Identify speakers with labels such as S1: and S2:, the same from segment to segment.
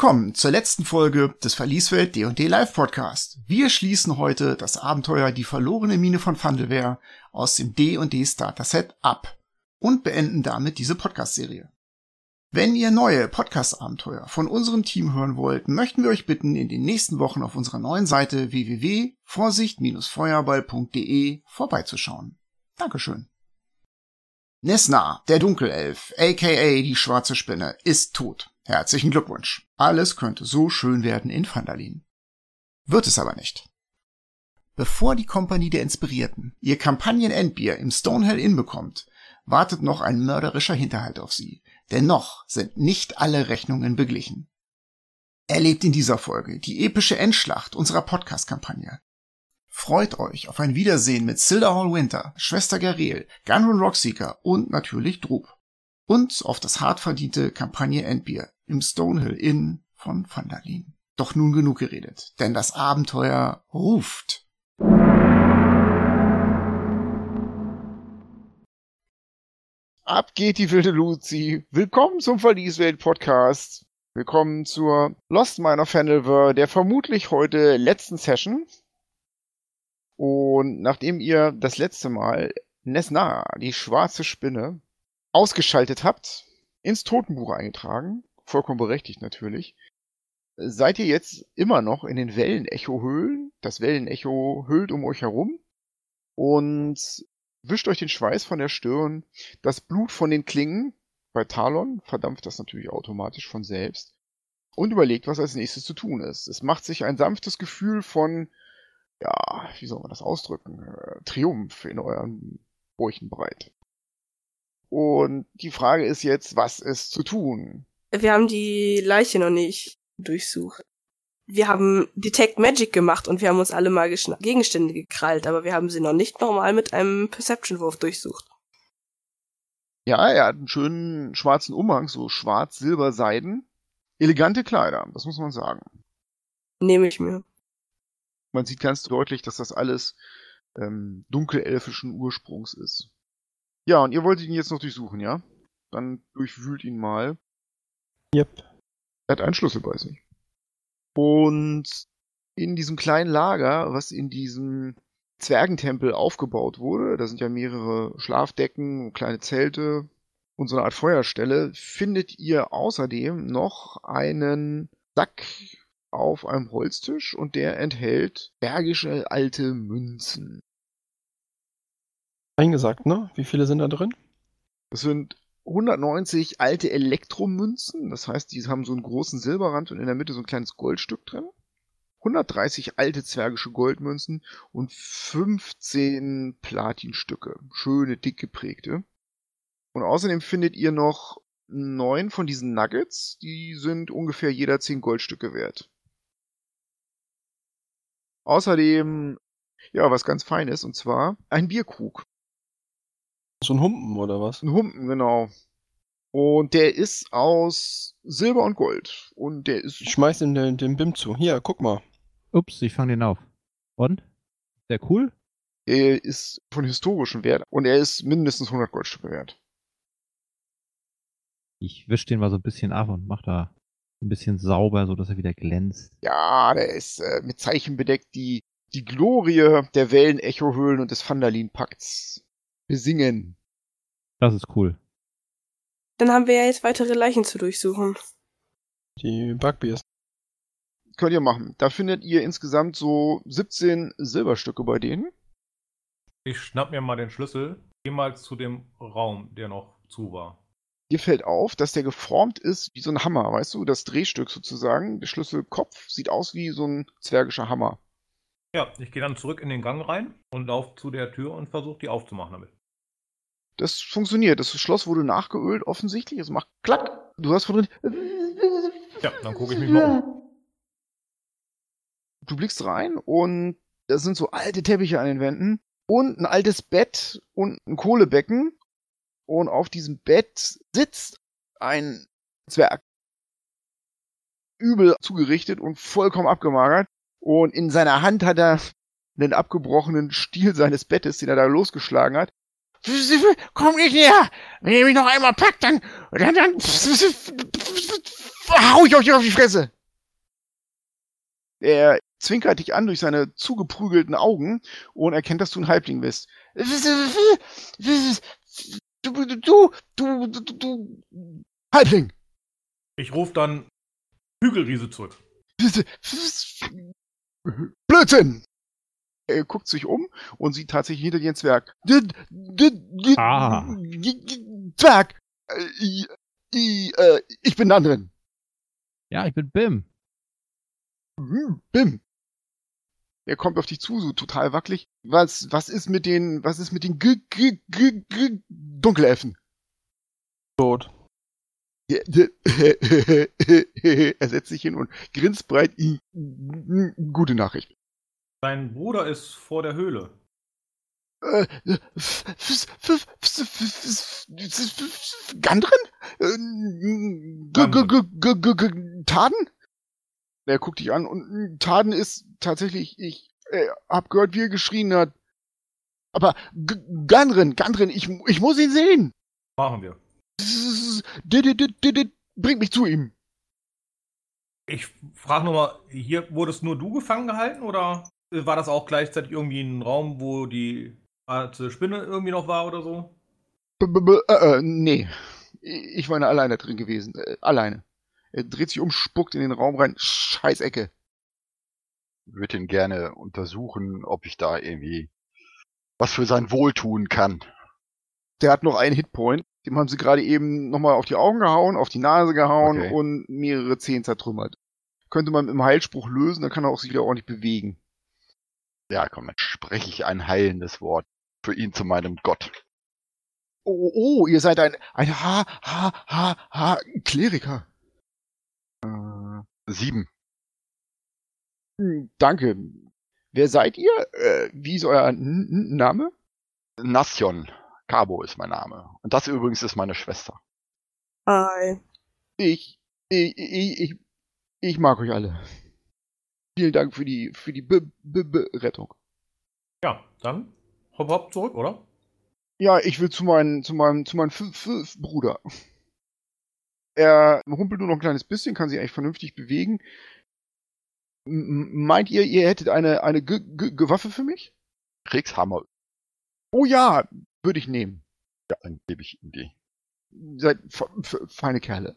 S1: Willkommen zur letzten Folge des Verlieswelt D&D Live Podcast. Wir schließen heute das Abenteuer Die verlorene Mine von Fandelwehr aus dem D&D Starter Set ab und beenden damit diese Podcast-Serie. Wenn ihr neue Podcast-Abenteuer von unserem Team hören wollt, möchten wir euch bitten, in den nächsten Wochen auf unserer neuen Seite www.vorsicht-feuerball.de vorbeizuschauen. Dankeschön. Nesna, der Dunkelelf, aka die schwarze Spinne, ist tot. Herzlichen Glückwunsch. Alles könnte so schön werden in Vandalin. Wird es aber nicht. Bevor die Kompanie der Inspirierten ihr Kampagnen-Endbier im Stonehell Inn bekommt, wartet noch ein mörderischer Hinterhalt auf sie, denn noch sind nicht alle Rechnungen beglichen. Erlebt in dieser Folge die epische Endschlacht unserer Podcast-Kampagne. Freut euch auf ein Wiedersehen mit Silda Hall Winter, Schwester Garel, Gunrun Rockseeker und natürlich Drub. Und auf das hart verdiente Kampagne Endbier im Stonehill Inn von Vandalin. Doch nun genug geredet, denn das Abenteuer ruft. Ab geht die wilde Luzi. Willkommen zum Verlieswelt Podcast. Willkommen zur Lost Miner Fandelver, der vermutlich heute letzten Session. Und nachdem ihr das letzte Mal Nesna, die schwarze Spinne, ausgeschaltet habt, ins Totenbuch eingetragen, vollkommen berechtigt natürlich, seid ihr jetzt immer noch in den Wellenecho-Höhlen. Das Wellenecho hüllt um euch herum und wischt euch den Schweiß von der Stirn, das Blut von den Klingen. Bei Talon verdampft das natürlich automatisch von selbst. Und überlegt, was als nächstes zu tun ist. Es macht sich ein sanftes Gefühl von, ja, wie soll man das ausdrücken? Äh, Triumph in euren Bräuchen breit. Und die Frage ist jetzt, was ist zu tun?
S2: Wir haben die Leiche noch nicht durchsucht wir haben Detect Magic gemacht und wir haben uns alle magische Gegenstände gekrallt, aber wir haben sie noch nicht normal mit einem Perception-Wurf durchsucht.
S1: Ja, er hat einen schönen schwarzen Umhang, so schwarz-silber-seiden. Elegante Kleider, das muss man sagen.
S2: Nehme ich mir.
S1: Man sieht ganz deutlich, dass das alles ähm, dunkelelfischen Ursprungs ist. Ja, und ihr wolltet ihn jetzt noch durchsuchen, ja? Dann durchwühlt ihn mal.
S3: Yep.
S1: Er hat einen Schlüssel bei sich. Und in diesem kleinen Lager, was in diesem Zwergentempel aufgebaut wurde, da sind ja mehrere Schlafdecken, kleine Zelte und so eine Art Feuerstelle, findet ihr außerdem noch einen Sack auf einem Holztisch und der enthält bergische alte Münzen.
S3: Eingesagt, ne? Wie viele sind da drin?
S1: Das sind 190 alte Elektromünzen, das heißt, die haben so einen großen Silberrand und in der Mitte so ein kleines Goldstück drin. 130 alte zwergische Goldmünzen und 15 Platinstücke. Schöne, dick geprägte. Und außerdem findet ihr noch neun von diesen Nuggets, die sind ungefähr jeder 10 Goldstücke wert. Außerdem, ja, was ganz Feines, und zwar ein Bierkrug.
S3: So ein Humpen oder was?
S1: Ein Humpen, genau. Und der ist aus Silber und Gold. Und der ist.
S3: Ich schmeiß ihm den, den BIM zu. Hier, guck mal.
S4: Ups, ich fange den auf. Und? Sehr cool?
S1: Er ist von historischem Wert und er ist mindestens 100 Goldstücke wert.
S4: Ich wisch den mal so ein bisschen ab und mach da ein bisschen sauber, so dass er wieder glänzt.
S1: Ja, der ist äh, mit Zeichen bedeckt, die die Glorie der Wellen-Echo-Höhlen und des Vandalin-Pakts besingen.
S4: Das ist cool.
S2: Dann haben wir ja jetzt weitere Leichen zu durchsuchen.
S3: Die Bugbears.
S1: Könnt ihr machen. Da findet ihr insgesamt so 17 Silberstücke bei denen.
S5: Ich schnapp mir mal den Schlüssel, geh mal zu dem Raum, der noch zu war.
S1: Dir fällt auf, dass der geformt ist wie so ein Hammer, weißt du? Das Drehstück sozusagen. Der Schlüsselkopf sieht aus wie so ein zwergischer Hammer.
S5: Ja, ich gehe dann zurück in den Gang rein und laufe zu der Tür und versuche die aufzumachen damit.
S1: Das funktioniert. Das Schloss wurde nachgeölt, offensichtlich. Es macht klack. Du hast von drin.
S5: Ja, dann gucke ich mich mal um.
S1: Du blickst rein und da sind so alte Teppiche an den Wänden und ein altes Bett und ein Kohlebecken. Und auf diesem Bett sitzt ein Zwerg. Übel zugerichtet und vollkommen abgemagert. Und in seiner Hand hat er einen abgebrochenen Stiel seines Bettes, den er da losgeschlagen hat. Komm nicht näher! Wenn ihr mich noch einmal packt, dann, dann, dann hau ich euch auf die Fresse! Er zwinkert dich an durch seine zugeprügelten Augen und erkennt, dass du ein Halbling bist. Du, du, du, du, du, du, Halbling!
S5: Ich rufe dann Hügelriese zurück.
S1: Blödsinn! Er guckt sich um und sieht tatsächlich hinter dir einen Zwerg.
S4: Ah.
S1: Zwerg! Äh, äh, ich bin Nandrin.
S4: Ja, ich bin Bim.
S1: Hm, Bim. Er kommt auf dich zu, so total wackelig. Was, was ist mit den, was ist mit den G G G G Dunkelelfen?
S3: Tot.
S1: er setzt sich hin und grinst breit. Gute Nachricht.
S5: Dein Bruder ist vor der Höhle.
S1: Äh, Gandrin? Taden? Er guckt dich an und Taden ist tatsächlich, ich äh, hab gehört, wie er geschrien hat. Aber Gandrin, Gandrin, ich, ich muss ihn sehen.
S5: Machen wir.
S1: Bringt mich zu ihm.
S5: Ich frage nochmal, hier wurdest nur du gefangen gehalten oder war das auch gleichzeitig irgendwie ein Raum, wo die schwarze Spinne irgendwie noch war oder so?
S1: B -b -b äh, äh, nee. Ich war alleine drin gewesen. Äh, alleine. Er dreht sich um, spuckt in den Raum rein. Scheißecke.
S6: Würde ihn gerne untersuchen, ob ich da irgendwie was für sein Wohl tun kann.
S1: Der hat noch einen Hitpoint. Dem haben sie gerade eben nochmal auf die Augen gehauen, auf die Nase gehauen
S6: Okay.
S1: und mehrere Zehen zertrümmert. Könnte man im Heilspruch lösen, dann kann er auch sich wieder ordentlich bewegen.
S6: Ja, komm, dann spreche ich ein heilendes Wort für ihn zu meinem Gott.
S1: Oh, oh, ihr seid ein, ein Ha, Ha, Ha, Ha, Kleriker.
S6: Äh, sieben.
S1: Hm, Danke. Wer seid ihr? Äh, wie ist euer N N Name?
S6: Nation. Cabo ist mein Name. Und das übrigens ist meine Schwester.
S2: Hi.
S1: Ich, ich, ich, ich, ich mag euch alle. Vielen Dank für die, für die B B B Rettung.
S5: Ja, dann hopp hopp zurück, oder?
S1: Ja, ich will zu meinem, zu meinem, zu meinem F F Bruder. Er humpelt nur noch ein kleines bisschen, kann sich eigentlich vernünftig bewegen. M meint ihr, ihr hättet eine, eine G G G Waffe für mich?
S6: Kriegshammer.
S1: Oh ja, würde ich nehmen.
S6: Ja, dann gebe ich ihm die.
S1: Seid fe- fe- feine Kerle.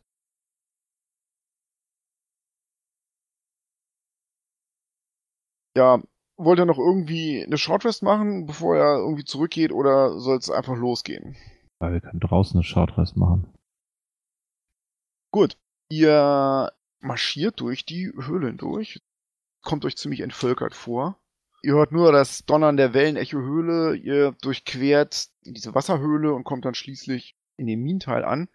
S1: Ja, wollt ihr noch irgendwie eine Shortrest machen, bevor er irgendwie zurückgeht, oder soll es einfach losgehen?
S4: Weil wir können draußen eine Shortrest machen.
S1: Gut, ihr marschiert durch die Höhlen durch, kommt euch ziemlich entvölkert vor. Ihr hört nur das Donnern der Wellenecho-Höhle, ihr durchquert diese Wasserhöhle und kommt dann schließlich in den Minenteil an.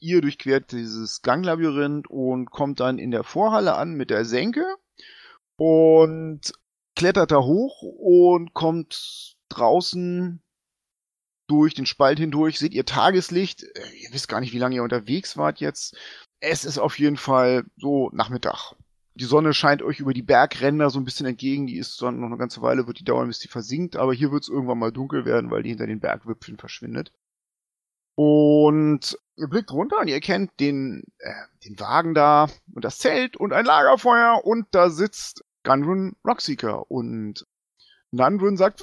S1: Ihr durchquert dieses Ganglabyrinth und kommt dann in der Vorhalle an mit der Senke und klettert da hoch und kommt draußen durch den Spalt hindurch, seht ihr Tageslicht. Äh, Ihr wisst gar nicht, wie lange ihr unterwegs wart jetzt. Es ist auf jeden Fall so Nachmittag. Die Sonne scheint euch über die Bergränder so ein bisschen entgegen. Die ist dann noch eine ganze Weile, wird die dauern, bis die versinkt. Aber hier wird es irgendwann mal dunkel werden, weil die hinter den Bergwipfeln verschwindet. Und ihr blickt runter und ihr erkennt den, äh, den Wagen da und das Zelt und ein Lagerfeuer und da sitzt Gunrun Rockseeker und Nandrun sagt,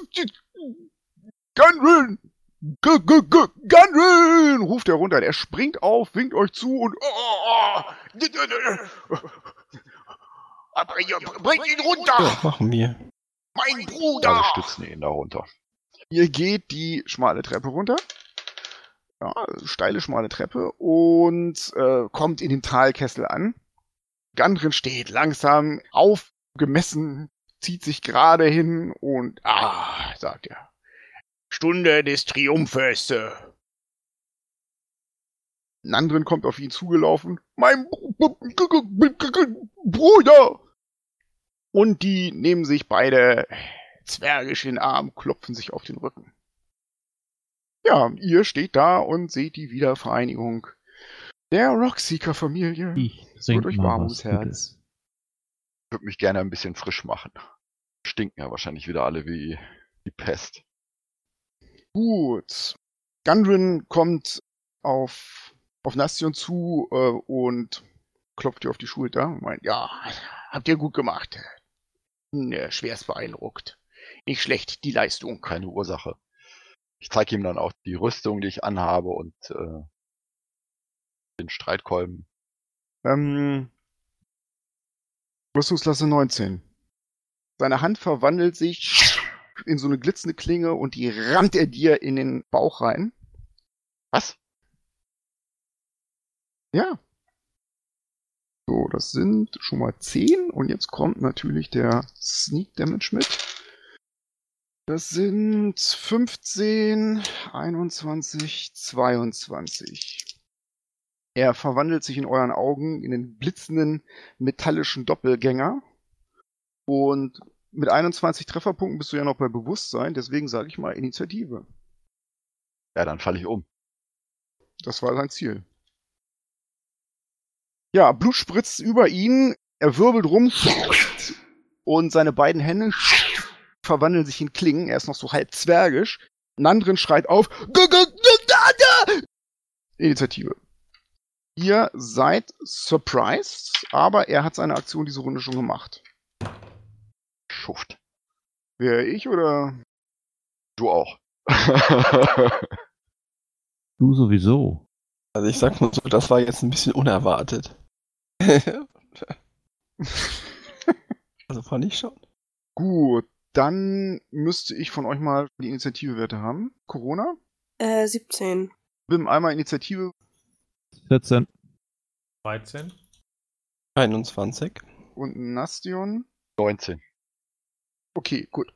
S1: Gunrun! G -g -g Gunrun! ruft er runter. Er springt auf, winkt euch zu und oh, aber ihr bringt ihn
S3: Ja,
S1: runter!
S3: machen wir.
S1: Mein
S6: Alle
S1: Bruder!
S6: stützen ihn da runter.
S1: Ihr geht die schmale Treppe runter. Ja, steile, schmale Treppe und äh, kommt in den Talkessel an. Gandrin steht langsam aufgemessen, zieht sich gerade hin und ah, sagt er. Stunde des Triumphes. Nandrin kommt auf ihn zugelaufen. Mein Br- Br- Br- Bruder! Und die nehmen sich beide zwergisch in den Arm, klopfen sich auf den Rücken. Ja, ihr steht da und seht die Wiedervereinigung der Rockseeker-Familie.
S4: Ich
S1: Es wird
S4: trink
S1: euch
S4: mal
S1: warm
S4: was
S1: ums Herz.
S6: Ich würde mich gerne ein bisschen frisch machen. Stinken ja wahrscheinlich wieder alle wie die Pest.
S1: Gut. Gundren kommt auf, auf Nastion zu äh, und klopft ihr auf die Schulter und meint, ja, habt ihr gut gemacht. Ja, schwerst beeindruckt. Nicht schlecht, die Leistung.
S6: Keine Ursache. Ich zeige ihm dann auch die Rüstung, die ich anhabe und äh, den Streitkolben.
S1: Ähm, Rüstungsklasse 19. Seine Hand verwandelt sich in so eine glitzende Klinge und die rammt er dir in den Bauch rein.
S6: Was?
S1: Ja. So, das sind schon mal 10 und jetzt kommt natürlich der Sneak Damage mit. Das sind 15, 21, 22. Er verwandelt sich in euren Augen in den blitzenden metallischen Doppelgänger. Und mit 21 Trefferpunkten bist du ja noch bei Bewusstsein, deswegen sage ich mal Initiative.
S6: Ja, dann falle ich um.
S1: Das war sein Ziel. Ja, Blut spritzt über ihn, er wirbelt rum und seine beiden Hände verwandeln sich in Klingen. Er ist noch so halb zwergisch. Nandrin schreit auf. Initiative. Ihr seid surprised, aber er hat seine Aktion diese Runde schon gemacht.
S6: Schuft.
S1: Wäre ich oder?
S6: Du auch.
S4: Du sowieso.
S3: Also ich sag mal so, das war jetzt ein bisschen unerwartet. also fand ich schon.
S1: Gut, dann müsste ich von euch mal die Initiativewerte haben. Corona?
S2: Äh, 17.
S1: Bim, einmal Initiative
S4: 14.
S5: 13.
S3: 21.
S1: und Nastion.
S6: 19.
S1: Okay, gut.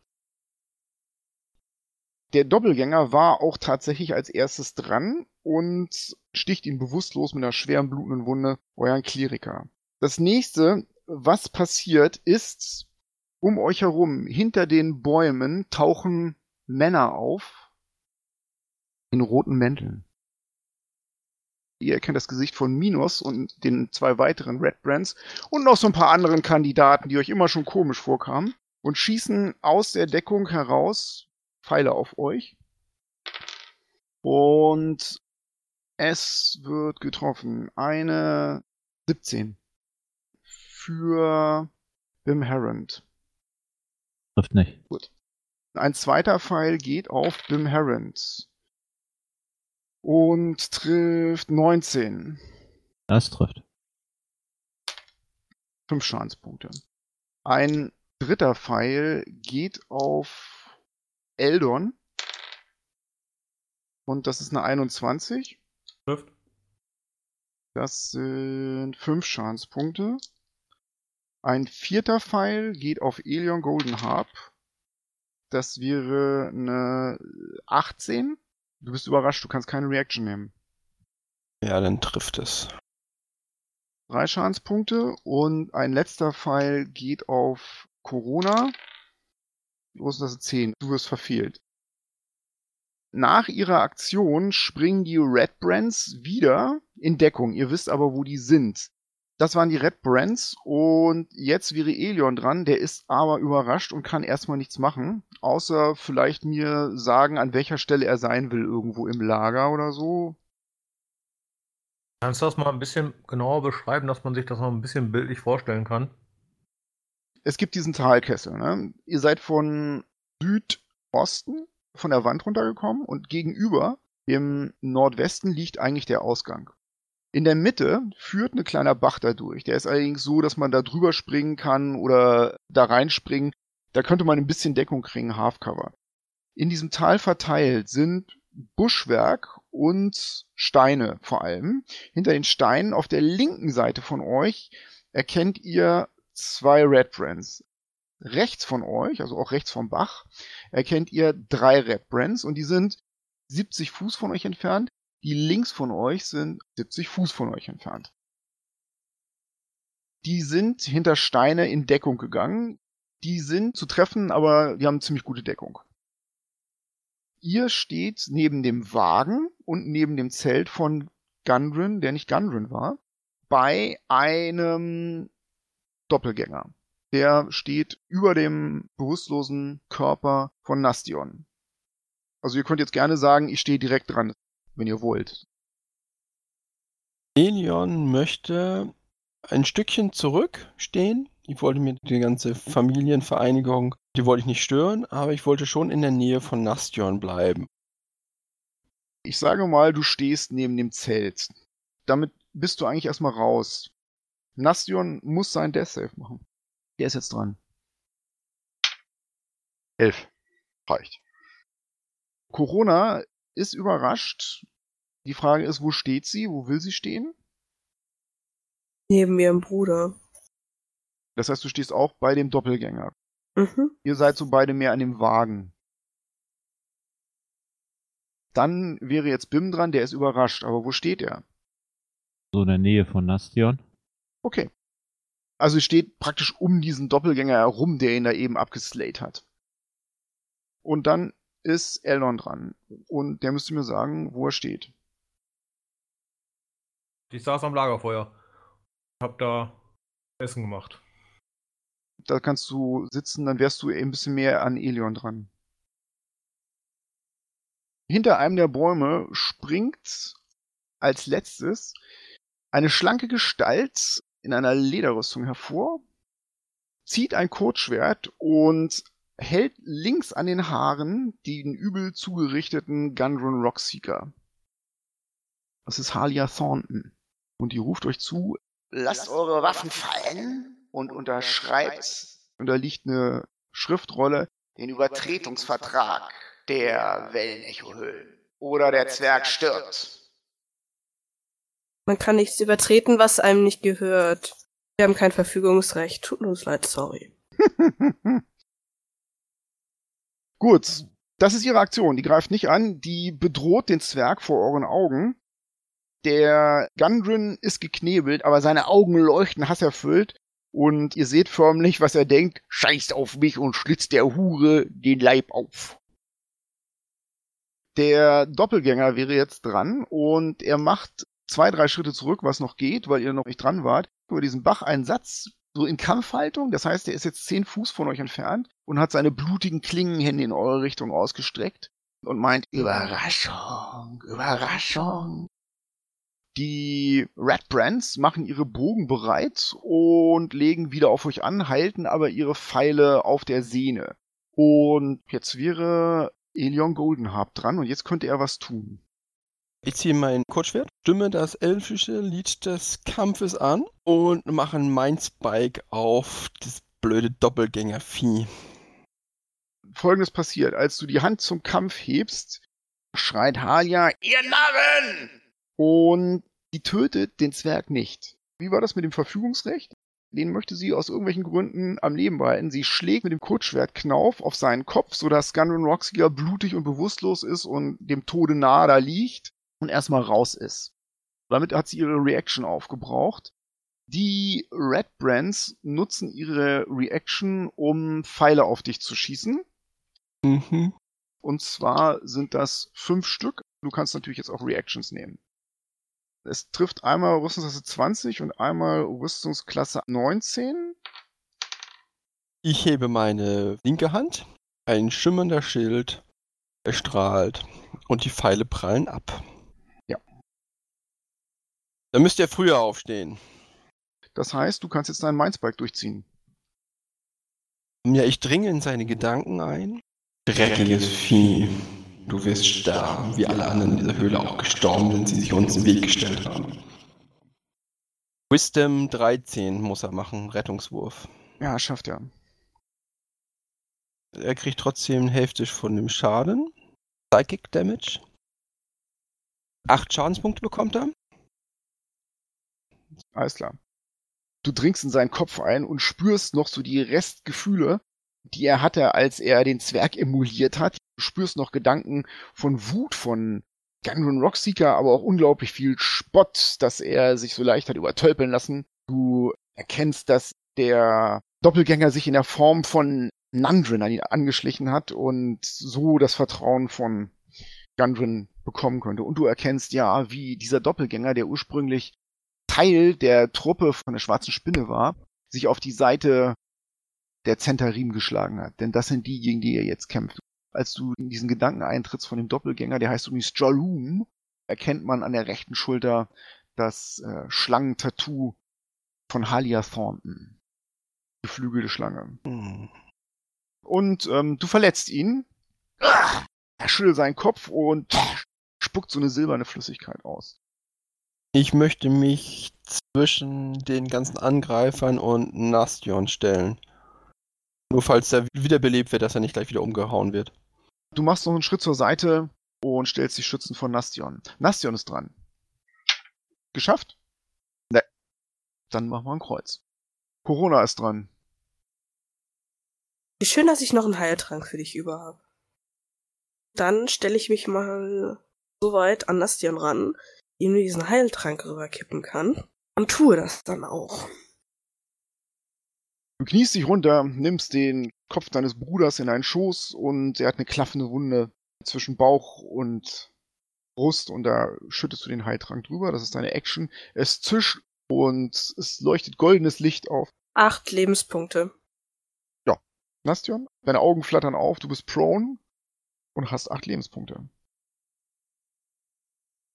S1: Der Doppelgänger war auch tatsächlich als erstes dran und sticht ihn bewusstlos mit einer schweren blutenden Wunde euren Kleriker. Das nächste, was passiert, ist, um euch herum, hinter den Bäumen, tauchen Männer auf in roten Mänteln. Ihr erkennt das Gesicht von Minos und den zwei weiteren Red Brands und noch so ein paar anderen Kandidaten, die euch immer schon komisch vorkamen und schießen aus der Deckung heraus Pfeile auf euch. Und es wird getroffen. Eine 17 für Bim Herond.
S4: Trifft nicht.
S1: Ein zweiter Pfeil geht auf Bim Herond. Und trifft 19.
S4: Das trifft.
S1: Fünf Schadenspunkte. Ein dritter Pfeil geht auf Eldon. Und das ist eine 21.
S5: Trifft.
S1: Das sind fünf Schadenspunkte. Ein vierter Pfeil geht auf Elion Golden Harp. Das wäre eine 18. Du bist überrascht, du kannst keine Reaction nehmen.
S3: Ja, dann trifft es.
S1: Drei Schadenspunkte und ein letzter Pfeil geht auf Corona. Los, das ist 10. Du wirst verfehlt. Nach ihrer Aktion springen die Red Brands wieder in Deckung. Ihr wisst aber, wo die sind. Das waren die Red Brands und jetzt wäre Elion dran. Der ist aber überrascht und kann erstmal nichts machen. Außer vielleicht mir sagen, an welcher Stelle er sein will. Irgendwo im Lager oder so.
S5: Kannst du das mal ein bisschen genauer beschreiben, dass man sich das noch ein bisschen bildlich vorstellen kann?
S1: es gibt diesen Talkessel. Ne? Ihr seid von Südosten von der Wand runtergekommen und gegenüber im Nordwesten liegt eigentlich der Ausgang. In der Mitte führt ein kleiner Bach da durch. Der ist allerdings so, dass man da drüber springen kann oder da reinspringen. Da könnte man ein bisschen Deckung kriegen, Halfcover. In diesem Tal verteilt sind Buschwerk und Steine vor allem. Hinter den Steinen auf der linken Seite von euch erkennt ihr zwei Red Brands. Rechts von euch, also auch rechts vom Bach, erkennt ihr drei Red Brands und die sind 70 Fuß von euch entfernt. Die links von euch sind 70 Fuß von euch entfernt. Die sind hinter Steine in Deckung gegangen. Die sind zu treffen, aber die haben ziemlich gute Deckung. Ihr steht neben dem Wagen und neben dem Zelt von Gundren, der nicht Gundren war, bei einem Doppelgänger. Der steht über dem bewusstlosen Körper von Nastion. Also ihr könnt jetzt gerne sagen, ich stehe direkt dran, wenn ihr wollt.
S3: Elion möchte ein Stückchen zurückstehen. Ich wollte mir die ganze Familienvereinigung, die wollte ich nicht stören, aber ich wollte schon in der Nähe von Nastion bleiben.
S1: Ich sage mal, du stehst neben dem Zelt. Damit bist du eigentlich erstmal raus. Nastion muss sein Death Save machen. Der ist jetzt dran.
S6: Elf. Reicht.
S1: Corona ist überrascht. Die Frage ist, wo steht sie? Wo will sie stehen?
S2: Neben ihrem Bruder.
S1: Das heißt, du stehst auch bei dem Doppelgänger.
S2: Mhm.
S1: Ihr seid so beide mehr an dem Wagen. Dann wäre jetzt Bim dran, der ist überrascht. Aber wo steht er?
S4: So in der Nähe von Nastion.
S1: Okay. Also steht praktisch um diesen Doppelgänger herum, der ihn da eben abgeslayt hat. Und dann ist Elrond dran. Und der müsste mir sagen, wo er steht.
S5: Ich saß am Lagerfeuer. Hab da Essen gemacht.
S1: Da kannst du sitzen, dann wärst du ein bisschen mehr an Elion dran. Hinter einem der Bäume springt als letztes eine schlanke Gestalt in einer Lederrüstung hervor, zieht ein Kurzschwert und hält links an den Haaren den übel zugerichteten Gundrun Rockseeker. Das ist Halia Thornton. Und die ruft euch zu,
S7: Lasst eure Waffen fallen und unterschreibt
S1: und da liegt eine Schriftrolle,
S7: den Übertretungsvertrag der Wellenecho-Höhlen. Oder der Zwerg stirbt.
S2: Man kann nichts übertreten, was einem nicht gehört. Wir haben kein Verfügungsrecht. Tut uns leid, sorry.
S1: Gut, das ist ihre Aktion. Die greift nicht an, die bedroht den Zwerg vor euren Augen. Der Gundren ist geknebelt, aber seine Augen leuchten hasserfüllt und ihr seht förmlich, was er denkt. Scheißt auf mich und schlitzt der Hure den Leib auf. Der Doppelgänger wäre jetzt dran und er macht zwei, drei Schritte zurück, was noch geht, weil ihr noch nicht dran wart, über diesen Bach einen Satz, so in Kampfhaltung. Das heißt, er ist jetzt zehn Fuß von euch entfernt und hat seine blutigen Klingenhände in eure Richtung ausgestreckt und meint, Überraschung, Überraschung. Die Red Brands machen ihre Bogen bereit und legen wieder auf euch an, halten aber ihre Pfeile auf der Sehne. Und jetzt wäre Elion Goldenharp dran und jetzt könnte er was tun.
S3: Ich ziehe mein Kurzschwert, stimme das elfische Lied des Kampfes an und mache einen Mindspike auf das blöde Doppelgängervieh.
S1: Folgendes passiert, als du die Hand zum Kampf hebst, schreit Halia,
S7: Ihr Narren!
S1: und die tötet den Zwerg nicht. Wie war das mit dem Verfügungsrecht? Den möchte sie aus irgendwelchen Gründen am Leben behalten. Sie schlägt mit dem Kurzschwert Knauf auf seinen Kopf, sodass Gunrun Roxia blutig und bewusstlos ist und dem Tode nahe da liegt und erstmal raus ist. Damit hat sie ihre Reaction aufgebraucht. Die Red Brands nutzen ihre Reaction, um Pfeile auf dich zu schießen.
S3: Mhm.
S1: Und zwar sind das fünf Stück. Du kannst natürlich jetzt auch Reactions nehmen. Es trifft einmal Rüstungsklasse 20 und einmal Rüstungsklasse 19.
S3: Ich hebe meine linke Hand, ein schimmernder Schild erstrahlt und die Pfeile prallen ab. Dann müsst ihr früher aufstehen.
S1: Das heißt, du kannst jetzt deinen Mindspike durchziehen.
S3: Ja, ich dringe in seine Gedanken ein. Dreckiges Vieh. Du wirst sterben, wie alle anderen in dieser Höhle auch gestorben sind, sie sich uns im Weg gestellt haben. Wisdom 13 muss er machen, Rettungswurf.
S1: Ja, schafft er.
S3: Er kriegt trotzdem Hälfte von dem Schaden. Psychic Damage. Acht Schadenspunkte bekommt er.
S1: Alles klar. Du dringst in seinen Kopf ein und spürst noch so die Restgefühle, die er hatte, als er den Zwerg emuliert hat. Du spürst noch Gedanken von Wut, von Gunrun Rockseeker, aber auch unglaublich viel Spott, dass er sich so leicht hat übertölpeln lassen. Du erkennst, dass der Doppelgänger sich in der Form von Nandrin an ihn angeschlichen hat und so das Vertrauen von Gundren bekommen könnte. Und du erkennst ja, wie dieser Doppelgänger, der ursprünglich Teil der Truppe von der schwarzen Spinne war, sich auf die Seite der Zentarim geschlagen hat. Denn das sind die, gegen die er jetzt kämpft. als du in diesen Gedanken eintrittst von dem Doppelgänger, der heißt übrigens Jaloom, erkennt man an der rechten Schulter das äh, Schlangentattoo von Halia Thornton. Geflügelte Schlange.
S3: Hm.
S1: Und ähm, du verletzt ihn. Er schüttelt seinen Kopf und spuckt so eine silberne Flüssigkeit aus.
S3: Ich möchte mich zwischen den ganzen Angreifern und Nastion stellen. Nur falls er wiederbelebt wird, dass er nicht gleich wieder umgehauen wird.
S1: Du machst noch einen Schritt zur Seite und stellst dich schützen von Nastion. Nastion ist dran. Geschafft? Ne. Dann machen wir ein Kreuz. Corona ist dran.
S2: Wie schön, dass ich noch einen Heiltrank für dich über habe. Dann stelle ich mich mal so weit an Nastion ran, ihm diesen Heiltrank rüberkippen kann. Und tue das dann auch.
S1: Du kniest dich runter, nimmst den Kopf deines Bruders in deinen Schoß und er hat eine klaffende Wunde zwischen Bauch und Brust und da schüttest du den Heiltrank drüber. Das ist deine Action. Es zischt und es leuchtet goldenes Licht auf.
S2: Acht Lebenspunkte.
S1: Nastion, deine Augen flattern auf, du bist prone und hast acht Lebenspunkte.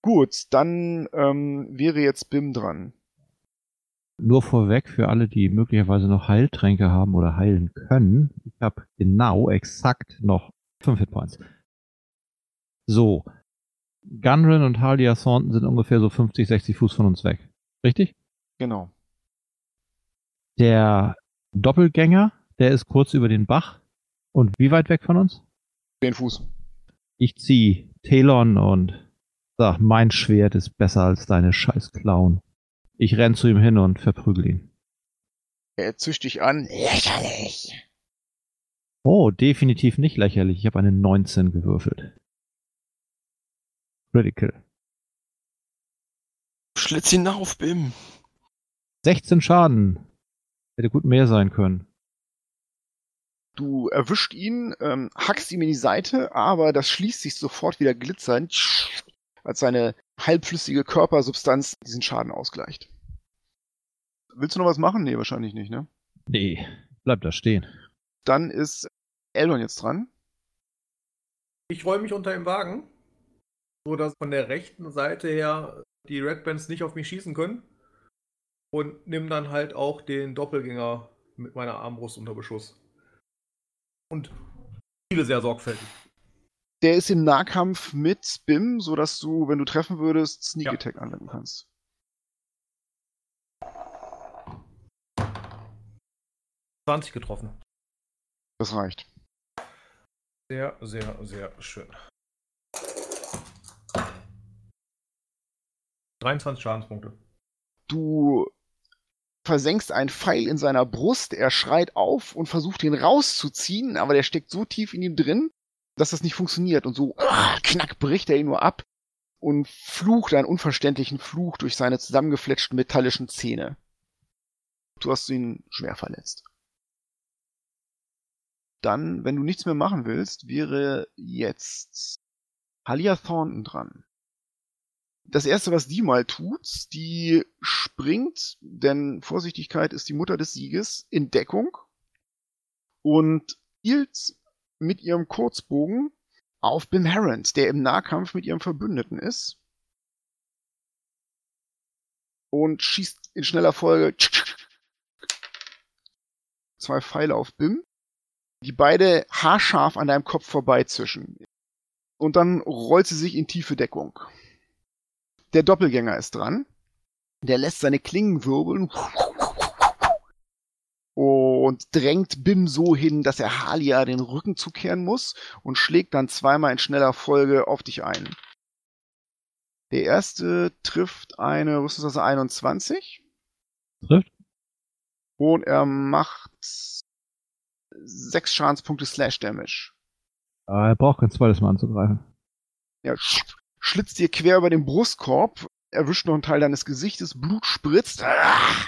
S1: Gut, dann ähm, wäre jetzt Bim dran.
S4: Nur vorweg für alle, die möglicherweise noch Heiltränke haben oder heilen können. Ich habe genau, exakt noch 5 Hitpoints. So. Gunrin und Halia Thornton sind ungefähr so 50, 60 Fuß von uns weg. Richtig?
S1: Genau.
S4: Der Doppelgänger, der ist kurz über den Bach. Und wie weit weg von uns?
S1: Den Fuß.
S4: Ich zieh Telon und sag, mein Schwert ist besser als deine scheiß Clown. Ich renn zu ihm hin und verprügel ihn.
S1: Er zischt dich an. Lächerlich.
S4: Oh, definitiv nicht lächerlich. Ich habe eine 19 gewürfelt. Critical.
S3: Schlitz ihn auf, Bim.
S4: 16 Schaden. Hätte gut mehr sein können.
S1: Du erwischt ihn, ähm, hackst ihm in die Seite, aber das schließt sich sofort wieder glitzernd, als seine halbflüssige Körpersubstanz diesen Schaden ausgleicht. Willst du noch was machen? Nee, wahrscheinlich nicht, ne?
S4: Nee, bleib da stehen.
S1: Dann ist Eldon jetzt dran.
S5: Ich räume mich unter dem Wagen, so dass von der rechten Seite her die Red Bands nicht auf mich schießen können. Und nimm dann halt auch den Doppelgänger mit meiner Armbrust unter Beschuss. Und viele sehr sorgfältig.
S1: Der ist im Nahkampf mit Bim, sodass du, wenn du treffen würdest, Sneak
S5: Ja.
S1: Attack anwenden kannst.
S5: Getroffen.
S1: Das reicht.
S5: Sehr, sehr, sehr schön. 23 Schadenspunkte.
S1: Du versenkst einen Pfeil in seiner Brust, er schreit auf und versucht ihn rauszuziehen, aber der steckt so tief in ihm drin, dass das nicht funktioniert und so ah, knack bricht er ihn nur ab und flucht einen unverständlichen Fluch durch seine zusammengefletschten metallischen Zähne. Du hast ihn schwer verletzt. Dann, wenn du nichts mehr machen willst, wäre jetzt Halia Thornton dran. Das erste, was die mal tut, die springt, denn Vorsichtigkeit ist die Mutter des Sieges, in Deckung und hielt mit ihrem Kurzbogen auf Bim Harrond, der im Nahkampf mit ihrem Verbündeten ist. Und schießt in schneller Folge zwei Pfeile auf Bim, die beide haarscharf an deinem Kopf vorbeizischen. Und dann rollt sie sich in tiefe Deckung. Der Doppelgänger ist dran. Der lässt seine Klingen wirbeln und drängt Bim so hin, dass er Halia den Rücken zukehren muss und schlägt dann zweimal in schneller Folge auf dich ein. Der erste trifft eine Rüstungsklasse 21
S4: Trifft?
S1: und er macht sechs Schadenspunkte Slash Damage.
S4: Aber er braucht kein zweites Mal anzugreifen.
S1: Ja, sch schlitzt dir quer über den Brustkorb, erwischt noch einen Teil deines Gesichtes, Blut spritzt.
S7: Ah,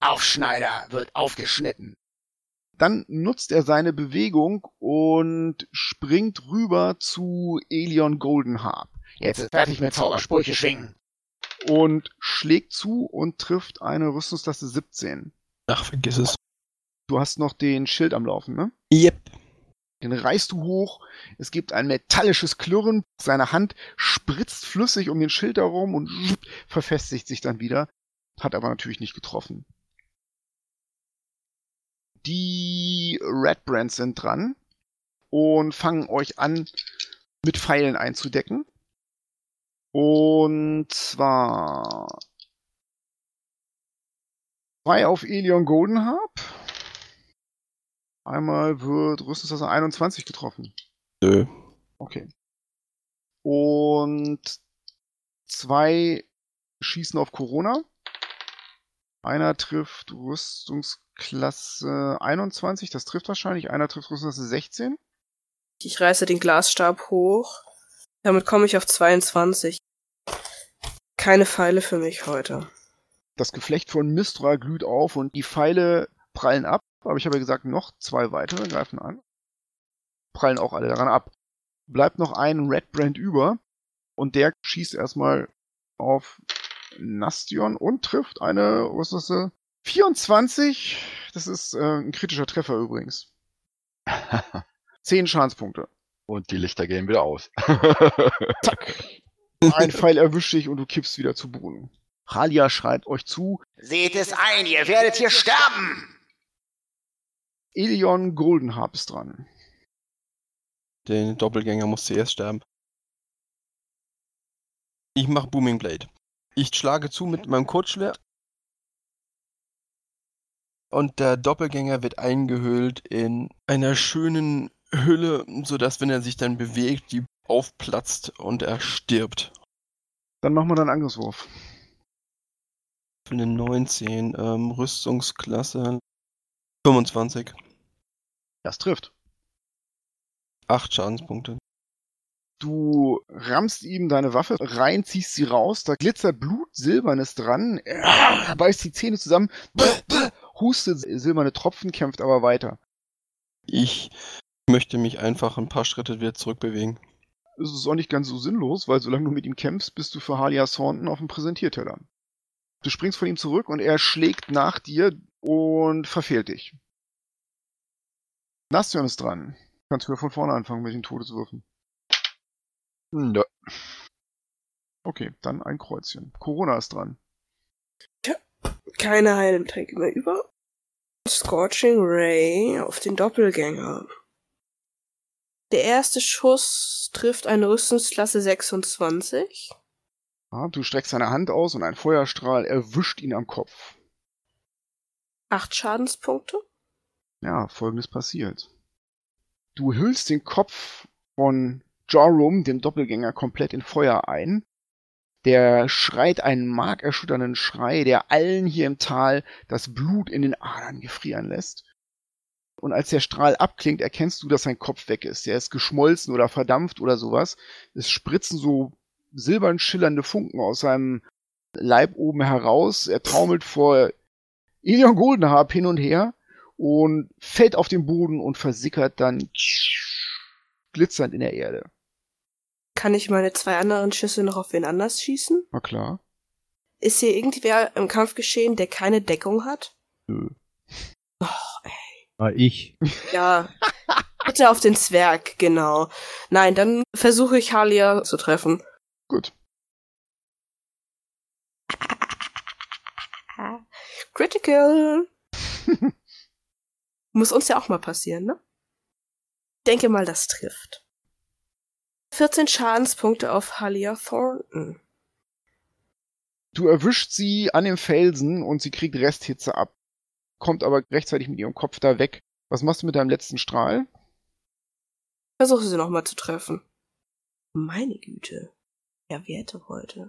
S7: Aufschneider wird aufgeschnitten.
S1: Dann nutzt er seine Bewegung und springt rüber zu Elion Goldenharp
S7: Jetzt ist fertig mit Zaubersprüche schwingen.
S1: und schlägt zu und trifft eine Rüstungsklasse 17.
S3: Ach, vergiss es.
S1: Du hast noch den Schild am Laufen, ne?
S3: Yep.
S1: Den reißt du hoch, es gibt ein metallisches Klirren, seine Hand spritzt flüssig um den Schild herum und verfestigt sich dann wieder, hat aber natürlich nicht getroffen. Die Red Brands sind dran und fangen euch an, mit Pfeilen einzudecken. Und zwar zwei auf Elion Goldenharp. Einmal wird Rüstungswasser 21 getroffen.
S3: Nö.
S1: Okay. Und zwei schießen auf Corona. Einer trifft Rüstungsklasse 21, das trifft wahrscheinlich. Einer trifft Rüstungsklasse 16.
S2: Ich reiße den Glasstab hoch. Damit komme ich auf 22. Keine Pfeile für mich heute.
S1: Das Geflecht von Mistra glüht auf und die Pfeile prallen ab. Aber ich habe ja gesagt, noch zwei weitere greifen an. Prallen auch alle daran ab. Bleibt noch ein Red Brand über. Und der schießt erstmal auf Nastion und trifft eine, was ist das? 24. Das ist äh, ein kritischer Treffer übrigens. 10 Schadenspunkte.
S6: Und die Lichter gehen wieder aus.
S1: Zack. Ein Pfeil erwischt dich und du kippst wieder zu Boden. Halia schreit euch zu.
S7: Seht es ein, ihr werdet hier sterben!
S1: Elion Goldenharp ist dran.
S3: Der Doppelgänger muss zuerst sterben. Ich mache Booming Blade. Ich schlage zu mit meinem Kurzschwert. Und der Doppelgänger wird eingehüllt in einer schönen Hülle, sodass, wenn er sich dann bewegt, die aufplatzt und er stirbt.
S1: Dann machen wir dann Angriffswurf.
S3: Für eine 19, ähm, Rüstungsklasse 25.
S1: Das trifft.
S3: 8 Schadenspunkte.
S1: Du rammst ihm deine Waffe rein, ziehst sie raus, da glitzert Blut, Silbernes dran, er beißt die Zähne zusammen, hustet silberne Tropfen, kämpft aber weiter.
S3: Ich möchte mich einfach ein paar Schritte wieder zurückbewegen.
S1: Es ist auch nicht ganz so sinnlos, weil solange du mit ihm kämpfst, bist du für Halia Thornton auf dem Präsentierteller. Du springst von ihm zurück und er schlägt nach dir und verfehlt dich. Nastion ist dran. Kannst du wieder von vorne anfangen mit den Todeswürfen.
S6: Nö.
S1: Okay, dann ein Kreuzchen. Corona ist dran.
S2: Keine Heiltränke mehr über. Scorching Ray auf den Doppelgänger. Der erste Schuss trifft eine Rüstungsklasse 26.
S1: Ja, du streckst deine Hand aus und ein Feuerstrahl erwischt ihn am Kopf.
S2: Acht Schadenspunkte.
S1: Ja, folgendes passiert. Du hüllst den Kopf von Jorum, dem Doppelgänger, komplett in Feuer ein. Der schreit einen markerschütternden Schrei, der allen hier im Tal das Blut in den Adern gefrieren lässt. Und als der Strahl abklingt, erkennst du, dass sein Kopf weg ist. Der ist geschmolzen oder verdampft oder sowas. Es spritzen so silbern schillernde Funken aus seinem Leib oben heraus. Er taumelt vor Ilion Goldenharp hin und her und fällt auf den Boden und versickert dann glitzernd in der Erde.
S2: Kann ich meine zwei anderen Schüsse noch auf wen anders schießen?
S1: Na klar.
S2: Ist hier irgendwer im Kampf geschehen, der keine Deckung hat?
S1: Nö.
S2: Oh, ey.
S4: War ich.
S2: Ja. Bitte auf den Zwerg, genau. Nein, dann versuche ich Halia zu treffen.
S1: Gut.
S2: Critical. Muss uns ja auch mal passieren, ne? Denke mal, das trifft. 14 Schadenspunkte auf Halia Thornton.
S1: Du erwischt sie an dem Felsen und sie kriegt Resthitze ab. Kommt aber rechtzeitig mit ihrem Kopf da weg. Was machst du mit deinem letzten Strahl?
S2: Versuche sie nochmal zu treffen. Meine Güte. Ja, Werte heute.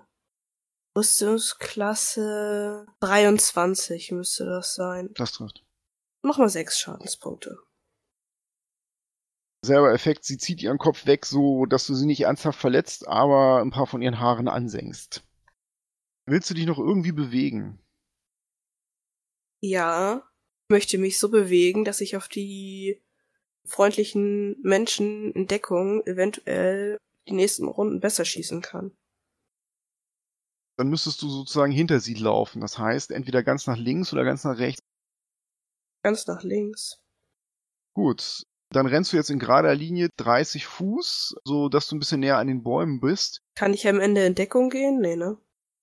S2: Rüstungsklasse 23 müsste das sein.
S1: Das trifft.
S2: Mach mal sechs Schadenspunkte.
S1: Selber Effekt, sie zieht ihren Kopf weg, so dass du sie nicht ernsthaft verletzt, aber ein paar von ihren Haaren ansenkst. Willst du dich noch irgendwie bewegen?
S2: Ja, ich möchte mich so bewegen, dass ich auf die freundlichen Menschen in Deckung eventuell die nächsten Runden besser schießen kann.
S1: Dann müsstest du sozusagen hinter sie laufen. Das heißt, entweder ganz nach links oder ganz nach rechts.
S2: Ganz nach links.
S1: Gut. Dann rennst du jetzt in gerader Linie 30 Fuß, so dass du ein bisschen näher an den Bäumen bist.
S2: Kann ich am Ende in Deckung gehen? Nee, ne?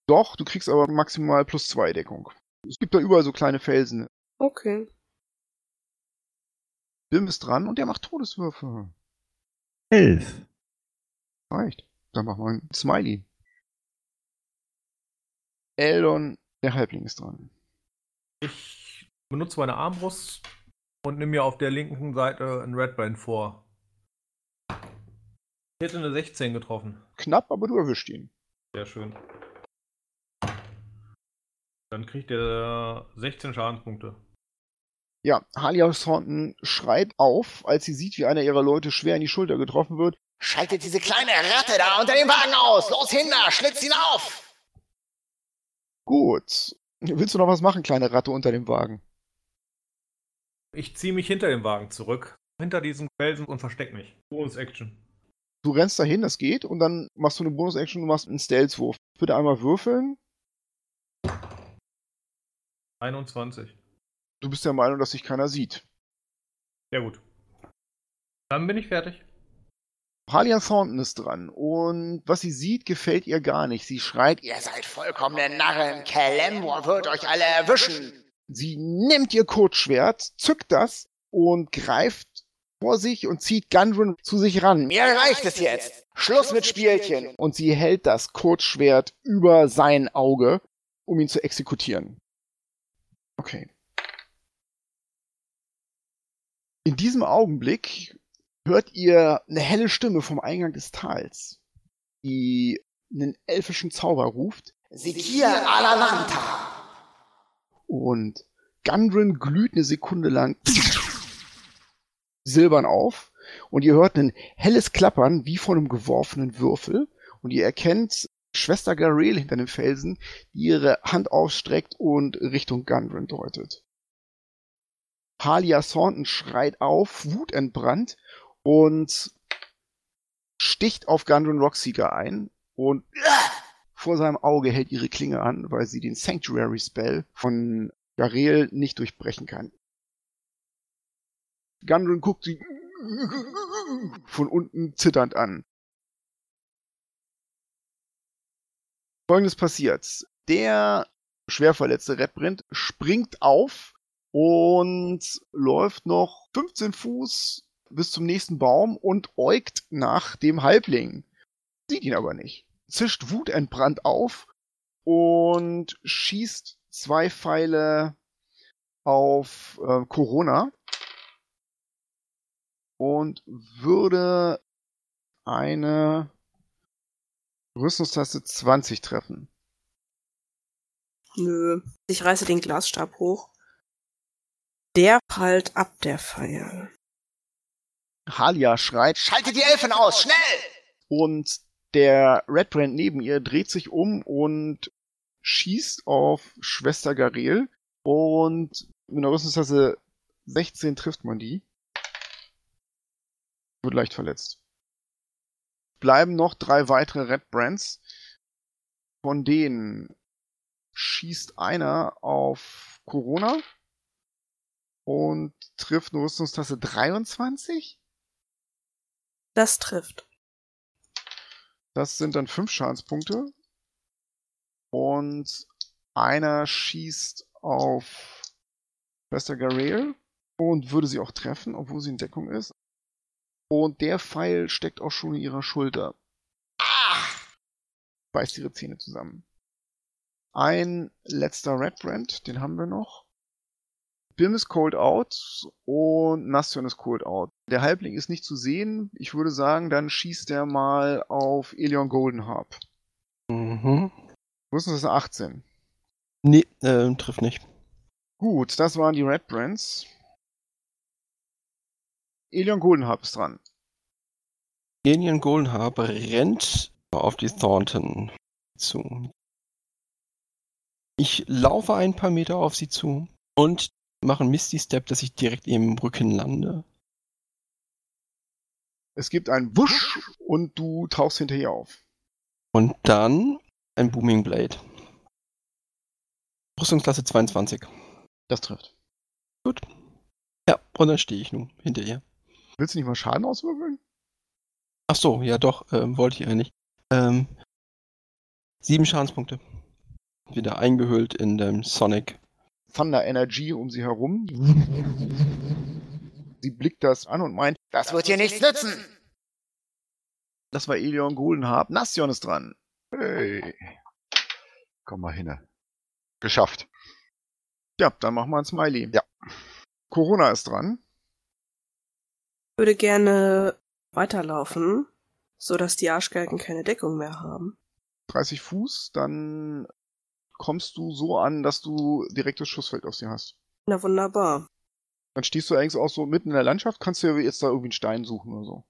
S1: Doch, du kriegst aber maximal plus zwei Deckung. Es gibt da überall so kleine Felsen.
S2: Okay.
S1: Bim ist dran und der macht Todeswürfe.
S4: Elf.
S1: Reicht. Dann machen wir ein Smiley. Eldon, der Halbling ist dran.
S5: Ich benutze meine Armbrust und nehme mir auf der linken Seite einen Redband vor. Ich hätte eine 16 getroffen.
S1: Knapp, aber du erwischt ihn.
S5: Sehr schön. Dann kriegt er 16 Schadenspunkte.
S1: Ja, Halia Thornton schreit auf, als sie sieht, wie einer ihrer Leute schwer in die Schulter getroffen wird.
S7: Schaltet diese kleine Ratte da unter dem Wagen aus! Los hinter, schlitz ihn auf!
S1: Gut. Willst du noch was machen, kleine Ratte unter dem Wagen?
S5: Ich ziehe mich hinter dem Wagen zurück, hinter diesem Felsen und versteck mich. Bonus-Action.
S1: Du rennst dahin, das geht, und dann machst du eine Bonus-Action und machst einen Stealth-Wurf. Bitte einmal würfeln.
S5: 21.
S1: Du bist der Meinung, dass sich keiner sieht.
S5: Sehr gut. Dann bin ich fertig.
S1: Halia Thornton ist dran und was sie sieht, gefällt ihr gar nicht. Sie schreit,
S7: Ihr seid vollkommene Narren. Kelembor wird euch alle erwischen.
S1: Sie nimmt ihr Kurzschwert, zückt das und greift vor sich und zieht Gundren zu sich ran.
S7: Mir reicht es jetzt. Schluss mit Spielchen.
S1: Und sie hält das Kurzschwert über sein Auge, um ihn zu exekutieren. Okay. In diesem Augenblick hört ihr eine helle Stimme vom Eingang des Tals, die einen elfischen Zauber ruft
S7: Sikir Alalanta.
S1: Und Gundren glüht eine Sekunde lang silbern auf. Und ihr hört ein helles Klappern wie von einem geworfenen Würfel. Und ihr erkennt Schwester Garel hinter dem Felsen, die ihre Hand ausstreckt und Richtung Gundren deutet. Halia Thornton schreit auf, wutentbrannt und sticht auf Gundren Rockseeker ein. Und vor seinem Auge hält ihre Klinge an, weil sie den Sanctuary Spell von Garel nicht durchbrechen kann. Gundren guckt sie von unten zitternd an. Folgendes passiert. Der schwerverletzte Redbrand springt auf und läuft noch 15 Fuß bis zum nächsten Baum und äugt nach dem Halbling. Sieht ihn aber nicht. Zischt wutentbrannt auf und schießt zwei Pfeile auf äh, Corona und würde eine Rüstungstaste 20 treffen.
S2: Nö. Ich reiße den Glasstab hoch. Der prallt ab, der Pfeil.
S1: Halia schreit
S7: Schaltet die Elfen aus, schnell!
S1: und der Redbrand neben ihr dreht sich um und schießt auf Schwester Garel und mit einer Rüstungstasse 16 trifft man die. Wird leicht verletzt. Bleiben noch drei weitere Red Brands. Von denen schießt einer auf Corona und trifft eine Rüstungstasse 23.
S2: Das trifft.
S1: Das sind dann fünf Schadenspunkte. Und einer schießt auf Schwester Garel und würde sie auch treffen, obwohl sie in Deckung ist. Und der Pfeil steckt auch schon in ihrer Schulter.
S7: Ah!
S1: Beißt ihre Zähne zusammen. Ein letzter Red Brand, den haben wir noch. Bim ist cold out und Nastion ist cold out. Der Halbling ist nicht zu sehen. Ich würde sagen, dann schießt er mal auf Elion Goldenharp.
S3: Mhm.
S1: Wo ist das? 18.
S3: Nee, äh, trifft nicht.
S1: Gut, das waren die Red Brands. Elion Goldenharp ist dran.
S3: Alien Goldenharp rennt auf die Thornton zu. Ich laufe ein paar Meter auf sie zu und mache einen Misty Step, dass ich direkt im Rücken lande.
S1: Es gibt einen Wusch und du tauchst hinter ihr auf.
S3: Und dann ein Booming Blade. Rüstungsklasse 22.
S1: Das trifft.
S3: Gut. Ja, und dann stehe ich nun hinter ihr.
S1: Willst du nicht mal Schaden auswürfeln?
S3: Ach so, ja doch, ähm, wollte ich eigentlich. Ähm, sieben Schadenspunkte. Wieder eingehüllt in dem Sonic.
S1: Thunder Energy um sie herum. Sie blickt das an und meint,
S7: Das wird hier nichts nützen.
S1: das war Elion Goldenharp. Nastion ist dran.
S6: Hey. Komm mal hin. Geschafft.
S1: Ja, dann machen wir ein Smiley.
S6: Ja.
S1: Corona ist dran.
S2: Ich würde gerne weiterlaufen, so dass die Arschgeigen keine Deckung mehr haben.
S1: 30 Fuß, dann kommst du so an, dass du direktes Schussfeld auf sie hast.
S2: Na wunderbar.
S1: Dann stehst du eigentlich auch so mitten in der Landschaft, kannst du ja jetzt da irgendwie einen Stein suchen oder so.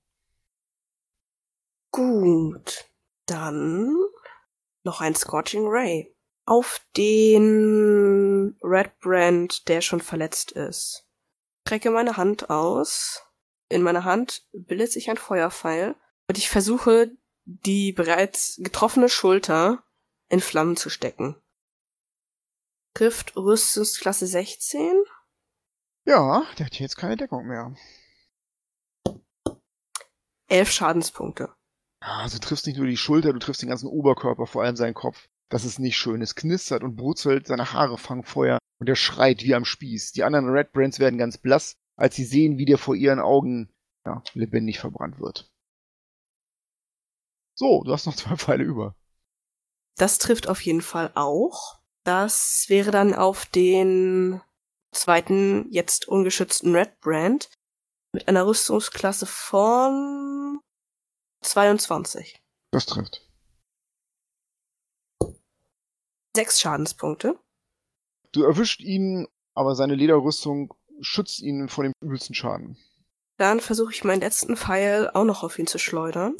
S2: Gut. Dann noch ein Scorching Ray. Auf den Red Brand, der schon verletzt ist. Strecke meine Hand aus. In meiner Hand bildet sich ein Feuerpfeil und ich versuche, die bereits getroffene Schulter in Flammen zu stecken. Trifft Rüstungsklasse 16.
S1: Ja, der hat hier jetzt keine Deckung mehr.
S2: Elf Schadenspunkte.
S1: Also du triffst nicht nur die Schulter, du triffst den ganzen Oberkörper, vor allem seinen Kopf. Das ist nicht schön. Es knistert und brutzelt, seine Haare fangen Feuer und er schreit wie am Spieß. Die anderen Red Brands werden ganz blass, als sie sehen, wie der vor ihren Augen ja, lebendig verbrannt wird. So, du hast noch zwei Pfeile über.
S2: Das trifft auf jeden Fall auch. Das wäre dann auf den zweiten, jetzt ungeschützten Red Brand mit einer Rüstungsklasse von 22.
S1: Das trifft.
S2: Sechs Schadenspunkte.
S1: Du erwischt ihn, aber seine Lederrüstung schützt ihn vor dem übelsten Schaden.
S2: Dann versuche ich meinen letzten Pfeil auch noch auf ihn zu schleudern.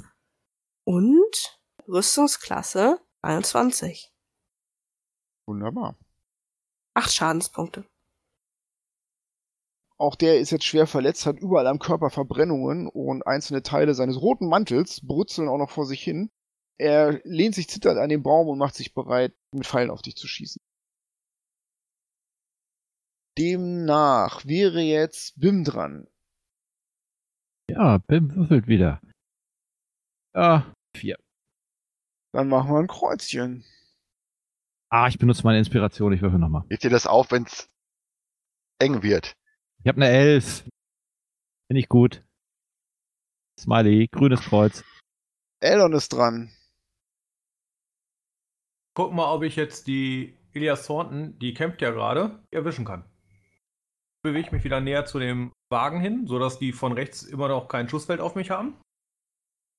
S2: Und Rüstungsklasse 21.
S1: Wunderbar.
S2: Acht Schadenspunkte.
S1: Auch der ist jetzt schwer verletzt, hat überall am Körper Verbrennungen und einzelne Teile seines roten Mantels brutzeln auch noch vor sich hin. Er lehnt sich zitternd an den Baum und macht sich bereit, mit Pfeilen auf dich zu schießen. Demnach wäre jetzt Bim dran.
S4: Ja, Bim würfelt wieder. Ja, vier.
S1: Dann machen wir ein Kreuzchen.
S4: Ah, ich benutze meine Inspiration, ich würfel nochmal.
S6: Leg dir das auf, wenn's eng wird.
S4: Ich habe eine Elf. Finde ich gut. Smiley, grünes Kreuz.
S1: Elon ist dran.
S5: Guck mal, ob ich jetzt die Elias Thornton, die kämpft ja gerade, erwischen kann. Bewege ich mich wieder näher zu dem Wagen hin, sodass die von rechts immer noch kein Schussfeld auf mich haben.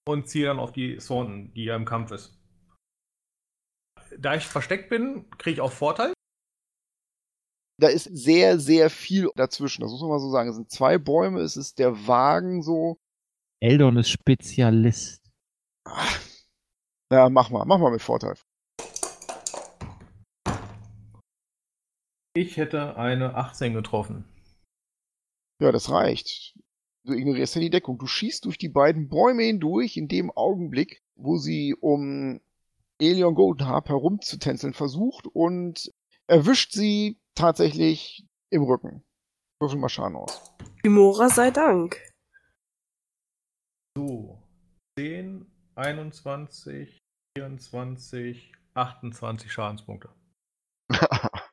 S5: Und ziehe dann auf die Thornton, die ja im Kampf ist. Da ich versteckt bin, kriege ich auch Vorteil.
S1: Da ist sehr, sehr viel dazwischen. Das muss man mal so sagen. Es sind zwei Bäume, es ist der Wagen so.
S4: Eldon ist Spezialist.
S1: Ach, ja, mach mal, mach mal mit Vorteil.
S5: Ich hätte eine 18 getroffen.
S1: Ja, das reicht. Du ignorierst ja die Deckung. Du schießt durch die beiden Bäume hindurch in dem Augenblick, wo sie um Elion Goldenharp herumzutänzeln versucht und erwischt sie tatsächlich im Rücken. Würfel mal Schaden aus.
S2: Imora sei Dank.
S5: So. 10, 21, 24, 28 Schadenspunkte.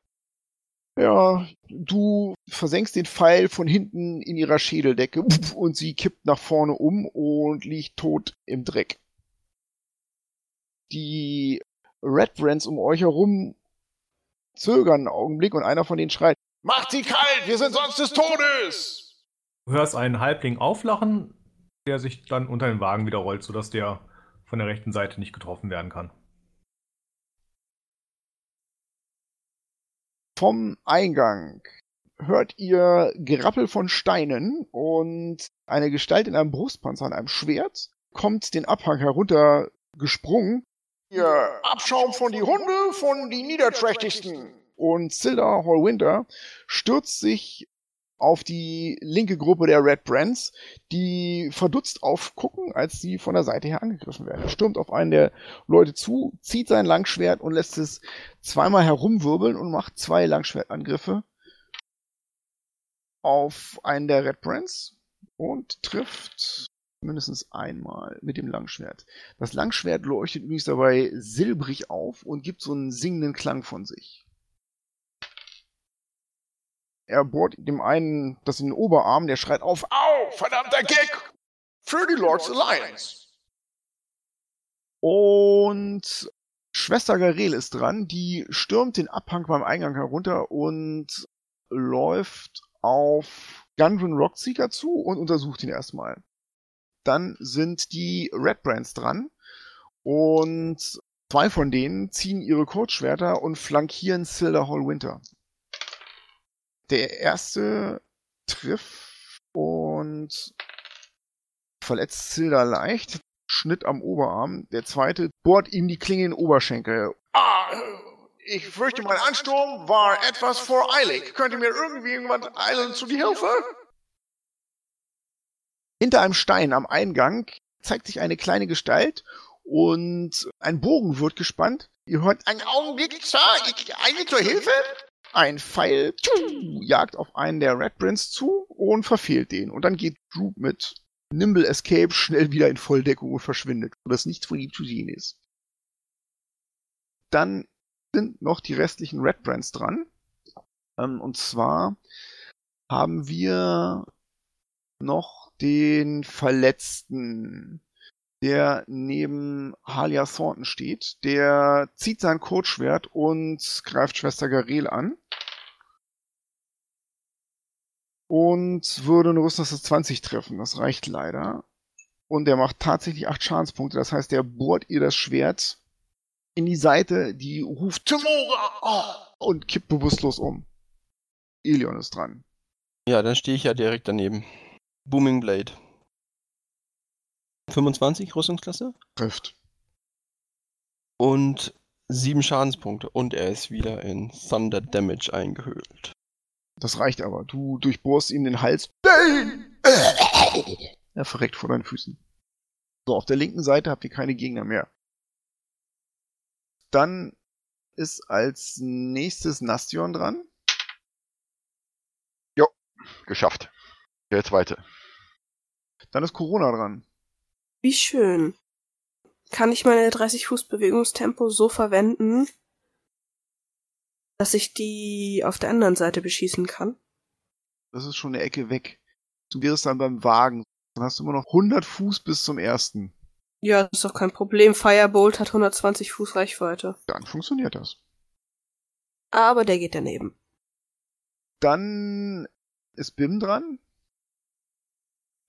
S1: Ja, du versenkst den Pfeil von hinten in ihrer Schädeldecke und sie kippt nach vorne um und liegt tot im Dreck. Die Red Brands um euch herum zögern einen Augenblick und einer von denen schreit,
S7: Macht sie kalt, wir sind sonst des Todes!
S5: Du hörst einen Halbling auflachen, der sich dann unter den Wagen wieder rollt, sodass der von der rechten Seite nicht getroffen werden kann.
S1: vom Eingang hört ihr Gerappel von Steinen und eine Gestalt in einem Brustpanzer an einem Schwert kommt den Abhang herunter gesprungen
S7: Ihr Abschaum von die Hunde, von die Niederträchtigsten.
S1: und Zilda Hallwinter stürzt sich auf die linke Gruppe der Red Brands, die verdutzt aufgucken, als sie von der Seite her angegriffen werden. Er stürmt auf einen der Leute zu, zieht sein Langschwert und lässt es zweimal herumwirbeln und macht zwei Langschwertangriffe auf einen der Red Brands und trifft mindestens einmal mit dem Langschwert. Das Langschwert leuchtet übrigens dabei silbrig auf und gibt so einen singenden Klang von sich. Er bohrt dem einen das in den Oberarm, der schreit auf,
S7: Au, verdammter Gag! Für die Lords Alliance!
S1: Und Schwester Garel ist dran, die stürmt den Abhang beim Eingang herunter und läuft auf Gundren Rockseeker zu und untersucht ihn erstmal. Dann sind die Red Brands dran und zwei von denen ziehen ihre Kurzschwerter und flankieren Silder Hall Winter. Der erste trifft und verletzt Silda leicht. Schnitt am Oberarm. Der zweite bohrt ihm die Klinge in den Oberschenkel.
S7: Ah, ich fürchte, mein Ansturm war etwas voreilig. Könnte mir irgendwie jemand eilen zu die Hilfe?
S1: Hinter einem Stein am Eingang zeigt sich eine kleine Gestalt und ein Bogen wird gespannt. Ihr hört
S7: Ein Augenblick, Sir, ich eile zur Hilfe?
S1: ein Pfeil tschu, jagt auf einen der Red Brands zu und verfehlt den. Und dann geht Droop mit Nimble Escape schnell wieder in Volldeckung und verschwindet, sodass nichts von ihm zu sehen ist. Dann sind noch die restlichen Red Brands dran. Ähm, und zwar haben wir noch den Verletzten, der neben Halia Thornton steht. Der zieht sein Kurzschwert und greift Schwester Garel an. Und würde eine Rüstungsklasse 20 treffen. Das reicht leider. Und er macht tatsächlich 8 Schadenspunkte. Das heißt, er bohrt ihr das Schwert in die Seite, die ruft Timora und kippt bewusstlos um. Elion ist dran.
S3: Ja, dann stehe ich ja direkt daneben. Booming Blade. 25 Rüstungsklasse
S1: Trifft.
S3: und 7 Schadenspunkte. Und er ist wieder in Thunder Damage eingehüllt.
S1: Das reicht aber. Du durchbohrst ihm den Hals. Nein! Er verreckt vor deinen Füßen. So, auf der linken Seite habt ihr keine Gegner mehr. Dann ist als nächstes Nastion dran.
S6: Geschafft. Der zweite.
S1: Dann ist Corona dran.
S2: Wie schön. Kann ich meine 30 Fuß Bewegungstempo so verwenden, dass ich die auf der anderen Seite beschießen kann?
S1: Das ist schon eine Ecke weg. Du wärst dann beim Wagen. Dann hast du immer noch 100 Fuß bis zum ersten.
S2: Ja, ist doch kein Problem. Firebolt hat 120 Fuß Reichweite.
S1: Dann funktioniert das.
S2: Aber der geht daneben.
S1: Dann ist Bim dran.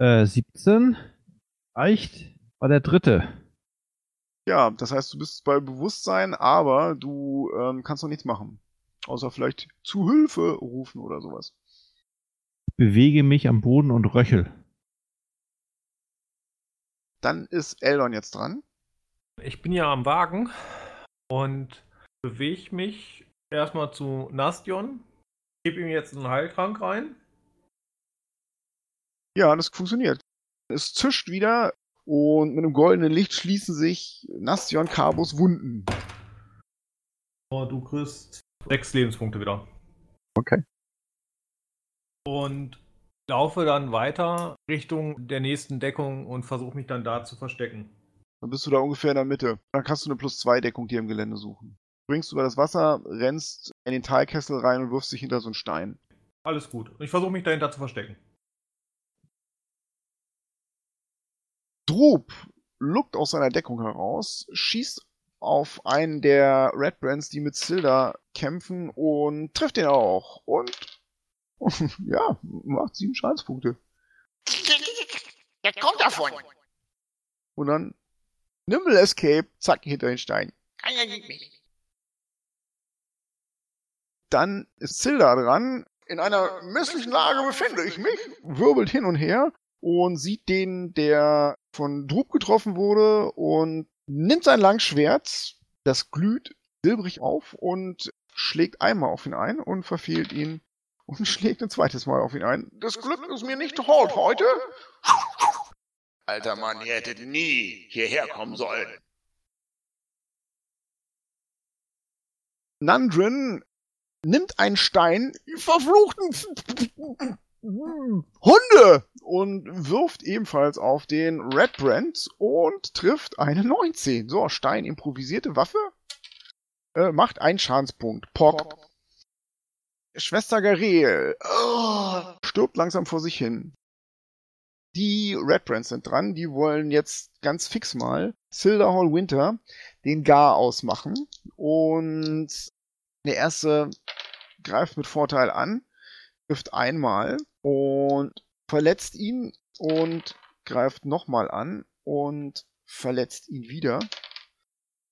S4: Äh, 17. Reicht. War der dritte.
S1: Ja, das heißt, du bist bei Bewusstsein, aber du ähm, kannst noch nichts machen. Außer vielleicht zu Hilfe rufen oder sowas.
S4: Bewege mich am Boden und röchel.
S1: Dann ist Eldon jetzt dran.
S5: Ich bin ja am Wagen und bewege mich erstmal zu Nastion. Gebe ihm jetzt einen Heiltrank rein.
S1: Ja, das funktioniert. Es zischt wieder und mit einem goldenen Licht schließen sich Nastion Carbos Wunden.
S5: Und du kriegst sechs Lebenspunkte wieder.
S1: Okay.
S5: Und laufe dann weiter Richtung der nächsten Deckung und versuche mich dann da zu verstecken.
S1: Dann bist du da ungefähr in der Mitte. Dann kannst du eine Plus-2-Deckung dir im Gelände suchen. Springst über das Wasser, rennst in den Talkessel rein und wirfst dich hinter so einen Stein.
S5: Alles gut. Und ich versuche mich dahinter zu verstecken.
S1: Drup luckt aus seiner Deckung heraus, schießt auf einen der Red Brands, die mit Silda kämpfen und trifft ihn auch. Und ja, macht sieben Schadenspunkte.
S7: Der kommt davon.
S1: Und dann Nimble Escape, zack, hinter den Stein.
S7: Keiner sieht mich.
S1: Dann ist Silda dran. In einer misslichen Lage befinde ich mich. Wirbelt hin und her und sieht den, der von Drup getroffen wurde und nimmt sein Langschwert, das glüht silbrig auf und schlägt einmal auf ihn ein und verfehlt ihn und schlägt ein zweites Mal auf ihn ein.
S7: Das Glück ist mir nicht hold heute. Alter Mann, ihr hättet nie hierher kommen sollen.
S1: Nandrin nimmt einen Stein, verfluchten, Hunde! Und wirft ebenfalls auf den Red Brand und trifft eine 19. So, Stein, improvisierte Waffe. Äh, macht einen Schadenspunkt. Pock. Schwester Garel oh, stirbt langsam vor sich hin. Die Red Brands sind dran, die wollen jetzt ganz fix mal Silder Hall Winter den Gar ausmachen. Und der erste greift mit Vorteil an, trifft einmal und verletzt ihn und greift nochmal an und verletzt ihn wieder.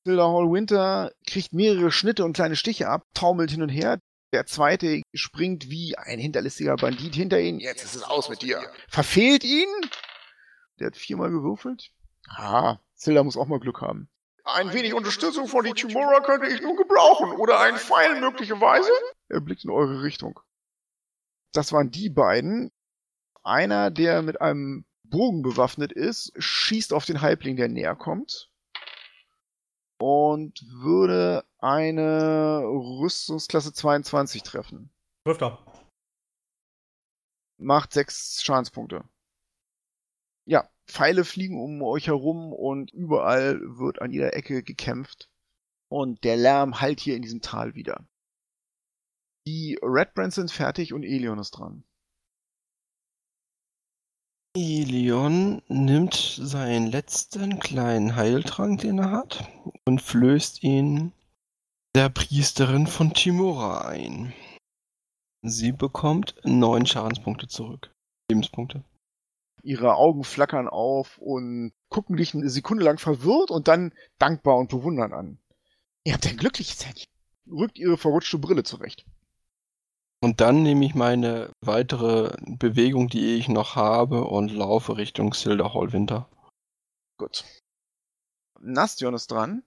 S1: Silder Hall Winter kriegt mehrere Schnitte und kleine Stiche ab, taumelt hin und her. Der zweite springt wie ein hinterlistiger Bandit hinter ihn. Jetzt ist es aus mit dir. Verfehlt ihn. Der hat viermal gewürfelt. Ah, Zilda muss auch mal Glück haben.
S7: Ein wenig Unterstützung von die Timora könnte ich nun gebrauchen. Oder ein Pfeil möglicherweise?
S1: Er blickt in eure Richtung. Das waren die beiden. Einer, der mit einem Bogen bewaffnet ist, schießt auf den Halbling, der näher kommt und würde eine Rüstungsklasse 22 treffen.
S5: Trifft er.
S1: Macht sechs Schadenspunkte. Ja, Pfeile fliegen um euch herum und überall wird an jeder Ecke gekämpft. Und der Lärm hallt hier in diesem Tal wieder. Die Red Brands sind fertig und Elion ist dran.
S3: Elion nimmt seinen letzten kleinen Heiltrank, den er hat, und flößt ihn der Priesterin von Timora ein. Sie bekommt neun Schadenspunkte zurück. Lebenspunkte.
S1: Ihre Augen flackern auf und gucken dich eine Sekunde lang verwirrt und dann dankbar und bewundern an. Ihr habt ein glückliches Händchen. Rückt ihre verrutschte Brille zurecht.
S3: Und dann nehme ich meine weitere Bewegung, die ich noch habe, und laufe Richtung Silder Hall Winter.
S1: Gut. Nastion ist dran.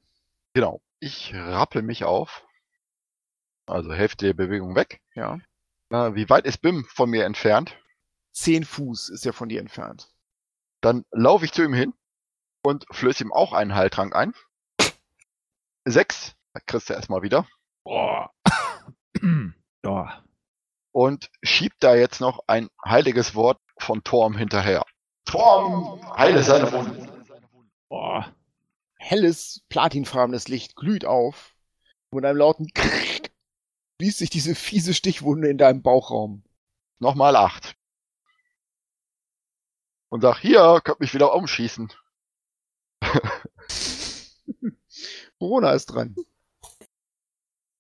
S6: Genau. Ich rappel mich auf. Also Hälfte der Bewegung weg.
S1: Ja.
S6: Na, wie weit ist Bim von mir entfernt?
S1: Zehn Fuß ist er von dir entfernt.
S6: Dann laufe ich zu ihm hin und flöße ihm auch einen Heiltrank ein. Sechs. Da kriegst du erstmal wieder.
S4: Boah. ja.
S6: Und schiebt da jetzt noch ein heiliges Wort von Torm hinterher. Torm, heile seine Wunden.
S4: Boah.
S1: Helles, platinfarbenes Licht glüht auf. Und mit einem lauten Krrrk schließt sich diese fiese Stichwunde in deinem Bauchraum.
S6: Nochmal acht. Und sag, hier, könnt mich wieder umschießen.
S1: Corona ist dran.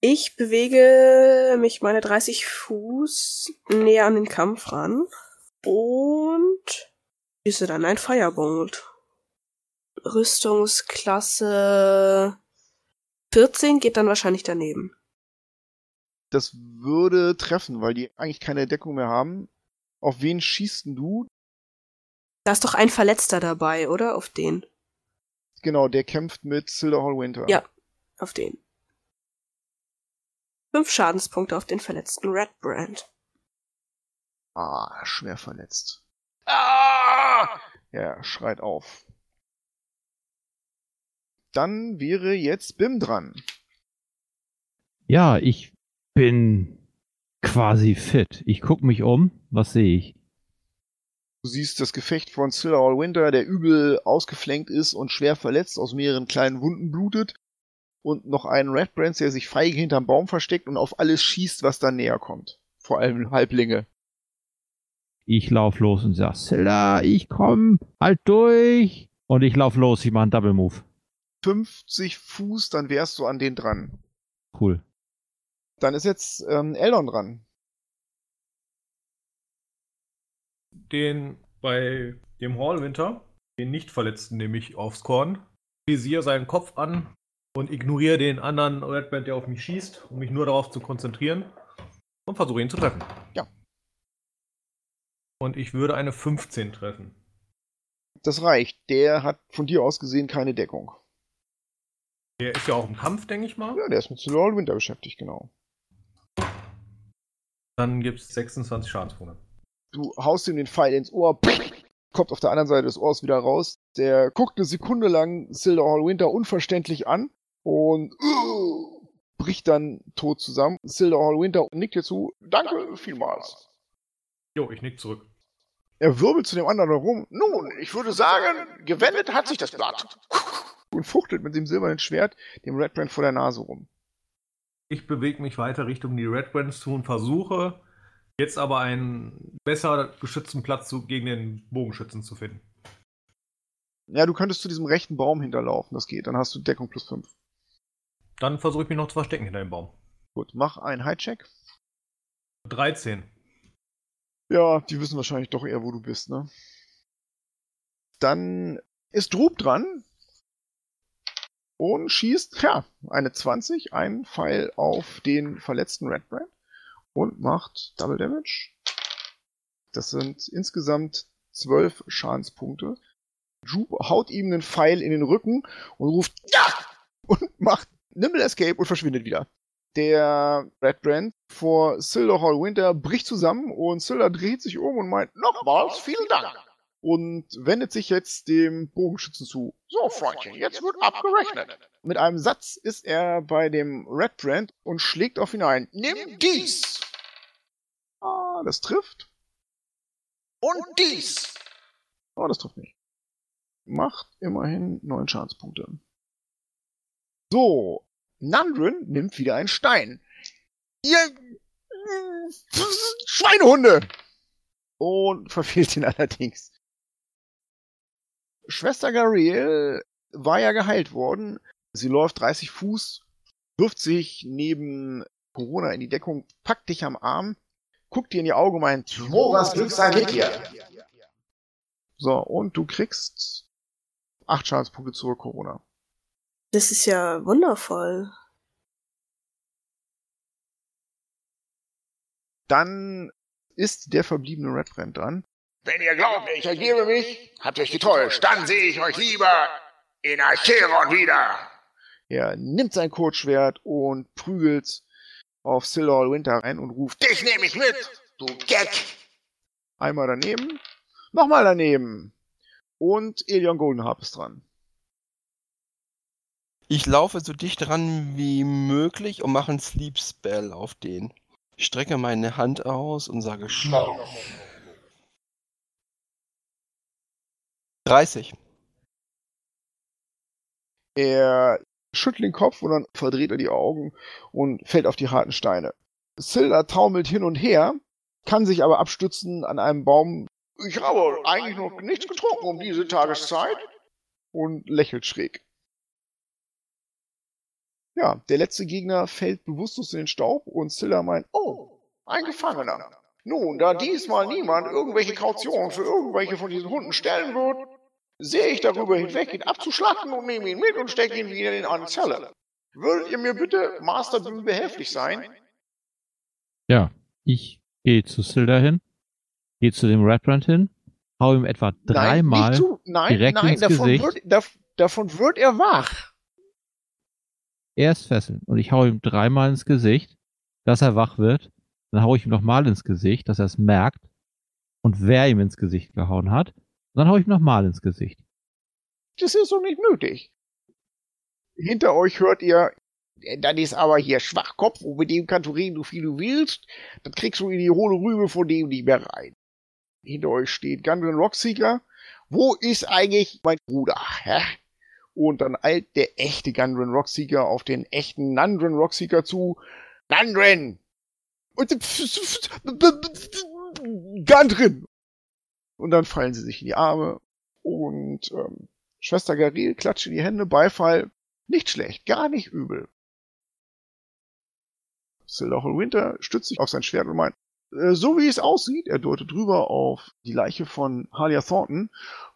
S2: Ich bewege mich meine 30 Fuß näher an den Kampf ran und schieße dann ein Firebolt. Rüstungsklasse 14 geht dann wahrscheinlich daneben.
S1: Das würde treffen, weil die eigentlich keine Deckung mehr haben. Auf wen schießt denn du?
S2: Da ist doch ein Verletzter dabei, oder? Auf den.
S1: Genau, der kämpft mit Silder Hall Winter.
S2: Ja, auf den. Fünf Schadenspunkte auf den verletzten Red Brand.
S1: Ah, schwer verletzt.
S7: Ah!
S1: Er schreit auf. Dann wäre jetzt Bim dran.
S4: Ja, ich bin quasi fit. Ich guck mich um. Was sehe ich?
S1: Du siehst das Gefecht von Silver All Winter, der übel ausgeflenkt ist und schwer verletzt aus mehreren kleinen Wunden blutet. Und noch einen Red Brands, der sich feige hinterm Baum versteckt und auf alles schießt, was da näher kommt. Vor allem Halblinge.
S4: Ich lauf los und sag, Silla, ich komm, halt durch. Und ich lauf los, ich mach einen Double Move.
S1: 50 Fuß, dann wärst du an den dran.
S4: Cool.
S1: Dann ist jetzt ähm, Eldon dran.
S5: Den bei dem Hallwinter, den Nicht-Verletzten, nehme ich aufs Korn, visiere seinen Kopf an und ignoriere den anderen Redband, der auf mich schießt, um mich nur darauf zu konzentrieren und versuche ihn zu treffen.
S1: Ja.
S5: Und ich würde eine 15 treffen.
S1: Das reicht. Der hat von dir aus gesehen keine Deckung.
S5: Der ist ja auch im Kampf, denke ich mal.
S1: Ja, der ist mit Silver All Winter beschäftigt, genau.
S5: Dann gibt es 26 Schadenspunkte.
S1: Du haust ihm den Pfeil ins Ohr, kommt auf der anderen Seite des Ohrs wieder raus. Der guckt eine Sekunde lang Silver Hall Winter unverständlich an und uh, bricht dann tot zusammen. Silver Hall Winter nickt dir zu. Danke vielmals.
S5: Jo, ich nick zurück.
S7: Er wirbelt zu dem anderen herum. Nun, ich würde sagen, gewendet hat sich das Blatt.
S1: Und fuchtelt mit dem silbernen Schwert dem Red Brand vor der Nase rum.
S5: Ich bewege mich weiter Richtung die Red Brands zu und versuche jetzt aber einen besser geschützten Platz zu, gegen den Bogenschützen zu finden.
S1: Ja, du könntest zu diesem rechten Baum hinterlaufen, das geht. Dann hast du Deckung plus 5.
S5: Dann versuche ich mich noch zu verstecken hinter dem Baum.
S1: Gut, mach einen High-Check.
S5: 13.
S1: Ja, die wissen wahrscheinlich doch eher, wo du bist, ne? Dann ist Drub dran und schießt, ja, eine 20, einen Pfeil auf den verletzten Red Brand und macht Double Damage. Das sind insgesamt 12 Schadenspunkte. Drub haut ihm einen Pfeil in den Rücken und ruft Ja! und macht Nimble Escape und verschwindet wieder. Der Red Brand vor Silder Hall Winter bricht zusammen und Silder dreht sich um und meint
S7: Nochmals vielen Dank.
S1: und wendet sich jetzt dem Bogenschützen zu.
S7: So, Freundchen, jetzt wird abgerechnet.
S1: Mit einem Satz ist er bei dem Red Brand und schlägt auf ihn ein.
S7: Nimm dies
S1: Ah, das trifft.
S7: und dies.
S1: Oh, das trifft nicht. Macht immerhin neun Schadenspunkte. So, Nandrin nimmt wieder einen Stein. Ihr äh, Schweinehunde! Und verfehlt ihn allerdings. Schwester Gariel war ja geheilt worden. Sie läuft 30 Fuß, wirft sich neben Corona in die Deckung, packt dich am Arm, guckt dir in die Augen und meint,
S7: Moras Glück sei mit dir.
S1: So, und du kriegst acht Schadenspunkte zurück, Corona.
S2: Das ist ja wundervoll.
S1: Dann ist der verbliebene Red Brand dran.
S7: Wenn ihr glaubt, ich ergebe mich, habt ihr euch getäuscht. Dann sehe ich euch lieber in Acheron wieder.
S1: Er nimmt sein Kurzschwert und prügelt auf Silhall Winter ein und ruft
S7: Dich nehme ich mit, du Gag.
S1: einmal daneben, nochmal daneben. Und Elion Goldenharp ist dran.
S3: Ich laufe so dicht dran wie möglich und mache einen Sleep Spell auf den. Ich strecke meine Hand aus und sage Schlaf. 30.
S1: Er schüttelt den Kopf und dann verdreht er die Augen und fällt auf die harten Steine. Silda taumelt hin und her, kann sich aber abstützen an einem Baum
S7: Ich habe eigentlich noch nichts getrunken um diese Tageszeit.
S1: und lächelt schräg. Ja, der letzte Gegner fällt bewusstlos in den Staub und Silla meint,
S7: Oh, ein Gefangener. Nun, da diesmal niemand irgendwelche Kautionen für irgendwelche von diesen Hunden stellen wird, sehe ich darüber hinweg, ihn abzuschlachten und nehme ihn mit und stecke ihn wieder in eine Zelle. Würdet ihr mir bitte, Master Büm, behilflich sein?
S4: Ja, ich gehe zu Silda hin, gehe zu dem Redbrand hin, hau ihm etwa dreimal. direkt
S1: nein,
S4: ins
S1: davon
S4: Gesicht.
S1: wird, dav- davon wird er wach.
S4: Er ist fesseln und ich hau ihm dreimal ins Gesicht, dass er wach wird. Dann hau ich ihm nochmal ins Gesicht, dass er es merkt und wer ihm ins Gesicht gehauen hat. Und dann hau ich ihm nochmal ins Gesicht.
S1: Das ist doch nicht nötig. Hinter euch hört ihr,
S7: Dann ist aber hier Schwachkopf und mit dem kannst du reden, so viel du willst. Dann kriegst du in die hohle Rübe von dem nicht mehr rein.
S1: hinter euch steht Gundren Rockseeker
S7: Wo ist eigentlich mein Bruder? Hä?
S1: Und dann eilt der echte Gundren Rockseeker auf den echten Nandren Rockseeker zu.
S7: Nandren!
S1: Und Gundren! Und dann fallen sie sich in die Arme und ähm, Schwester Garil klatscht in die Hände, Beifall. Nicht schlecht, gar nicht übel. Sildahl Winter stützt sich auf sein Schwert und meint, äh, so wie es aussieht, er deutet drüber auf die Leiche von Halia Thornton,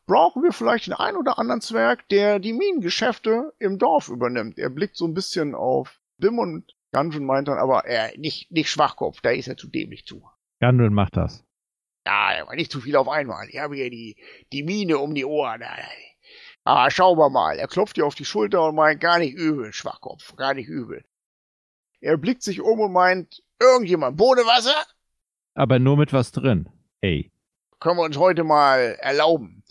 S1: brauchen wir vielleicht den ein oder anderen Zwerg, der die Minengeschäfte im Dorf übernimmt. Er blickt so ein bisschen auf Bim und Gundren meint dann aber,
S7: Äh, nicht, nicht Schwachkopf, da ist er zu dämlich zu.
S4: Gundren macht das.
S7: Ja, aber nicht zu viel auf einmal. Ich habe hier die, die Mine um die Ohren. Ah, schauen wir mal.
S1: er klopft ihr auf die Schulter und meint,
S7: Gar nicht übel, Schwachkopf, gar nicht übel.
S1: er blickt sich um und meint,
S7: Irgendjemand, Bohnewasser?
S4: Aber nur mit was drin. Ey.
S7: Können wir uns heute mal erlauben.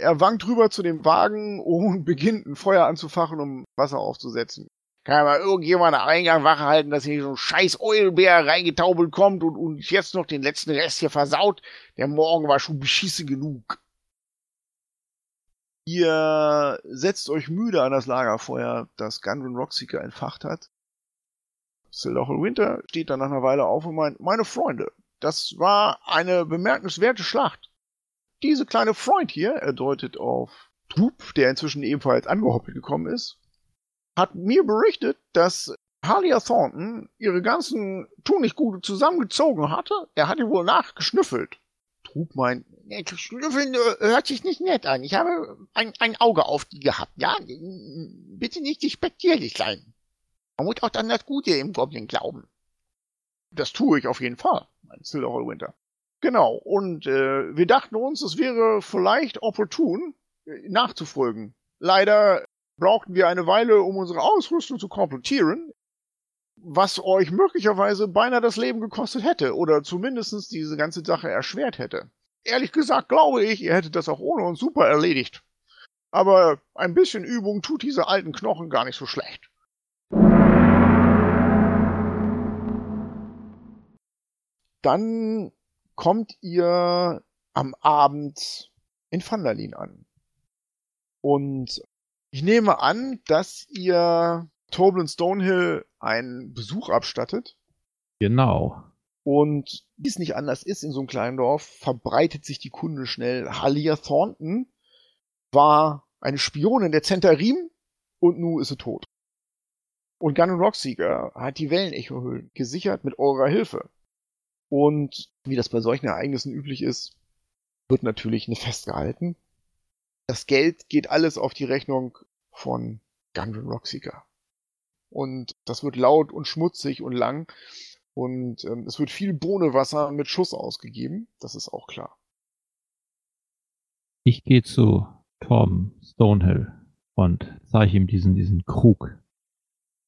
S1: Er wankt rüber zu dem Wagen und beginnt ein Feuer anzufachen, um Wasser aufzusetzen.
S7: Kann mal irgendjemand am Eingang Wache halten, dass hier so ein scheiß Eulbär reingetaubelt kommt und uns jetzt noch den letzten Rest hier versaut? Der Morgen war schon beschissen genug.
S1: Ihr setzt euch müde an das Lagerfeuer, das Gunrun Rockseeker entfacht hat. Sildochel Winter steht dann nach einer Weile auf und meint, meine Freunde, das war eine bemerkenswerte Schlacht. Diese kleine Freund hier, er deutet auf Trup, der inzwischen ebenfalls angehoppelt gekommen ist, hat mir berichtet, dass Halia Thornton ihre ganzen Tunichtgute zusammengezogen hatte. Er hatte wohl nachgeschnüffelt. Trup meint, nee, Schnüffeln äh, hört sich nicht nett an. Ich habe ein, ein Auge auf die gehabt, ja? Bitte nicht despektierlich sein. Man muss auch dann das Gute im Goblin glauben. Das tue ich auf jeden Fall, meint Silver Winter. Genau, und äh, wir dachten uns, es wäre vielleicht opportun, äh, nachzufolgen. Leider brauchten wir eine Weile, um unsere Ausrüstung zu komplettieren, was euch möglicherweise beinahe das Leben gekostet hätte oder zumindest diese ganze Sache erschwert hätte. Ehrlich gesagt glaube ich, ihr hättet das auch ohne uns super erledigt. Aber ein bisschen Übung tut diese alten Knochen gar nicht so schlecht. Dann kommt ihr am Abend in Vandalin an. Und ich nehme an, dass ihr Toblin Stonehill einen Besuch abstattet.
S4: Genau.
S1: Und wie es nicht anders ist in so einem kleinen Dorf, verbreitet sich die Kunde schnell. Halia Thornton war eine Spionin der Zentarim und nun ist sie tot. Und Gun Rockseeker hat die Wellenecho-Höhlen gesichert mit eurer Hilfe. Und wie das bei solchen Ereignissen üblich ist, wird natürlich eine festgehalten. Das Geld geht alles auf die Rechnung von Gunrun Rockseeker. Und das wird laut und schmutzig und lang. Und ähm, es wird viel Bohnewasser mit Schuss ausgegeben. Das ist auch klar.
S4: Ich gehe zu Tom Stonehill und zeige ihm diesen, diesen Krug,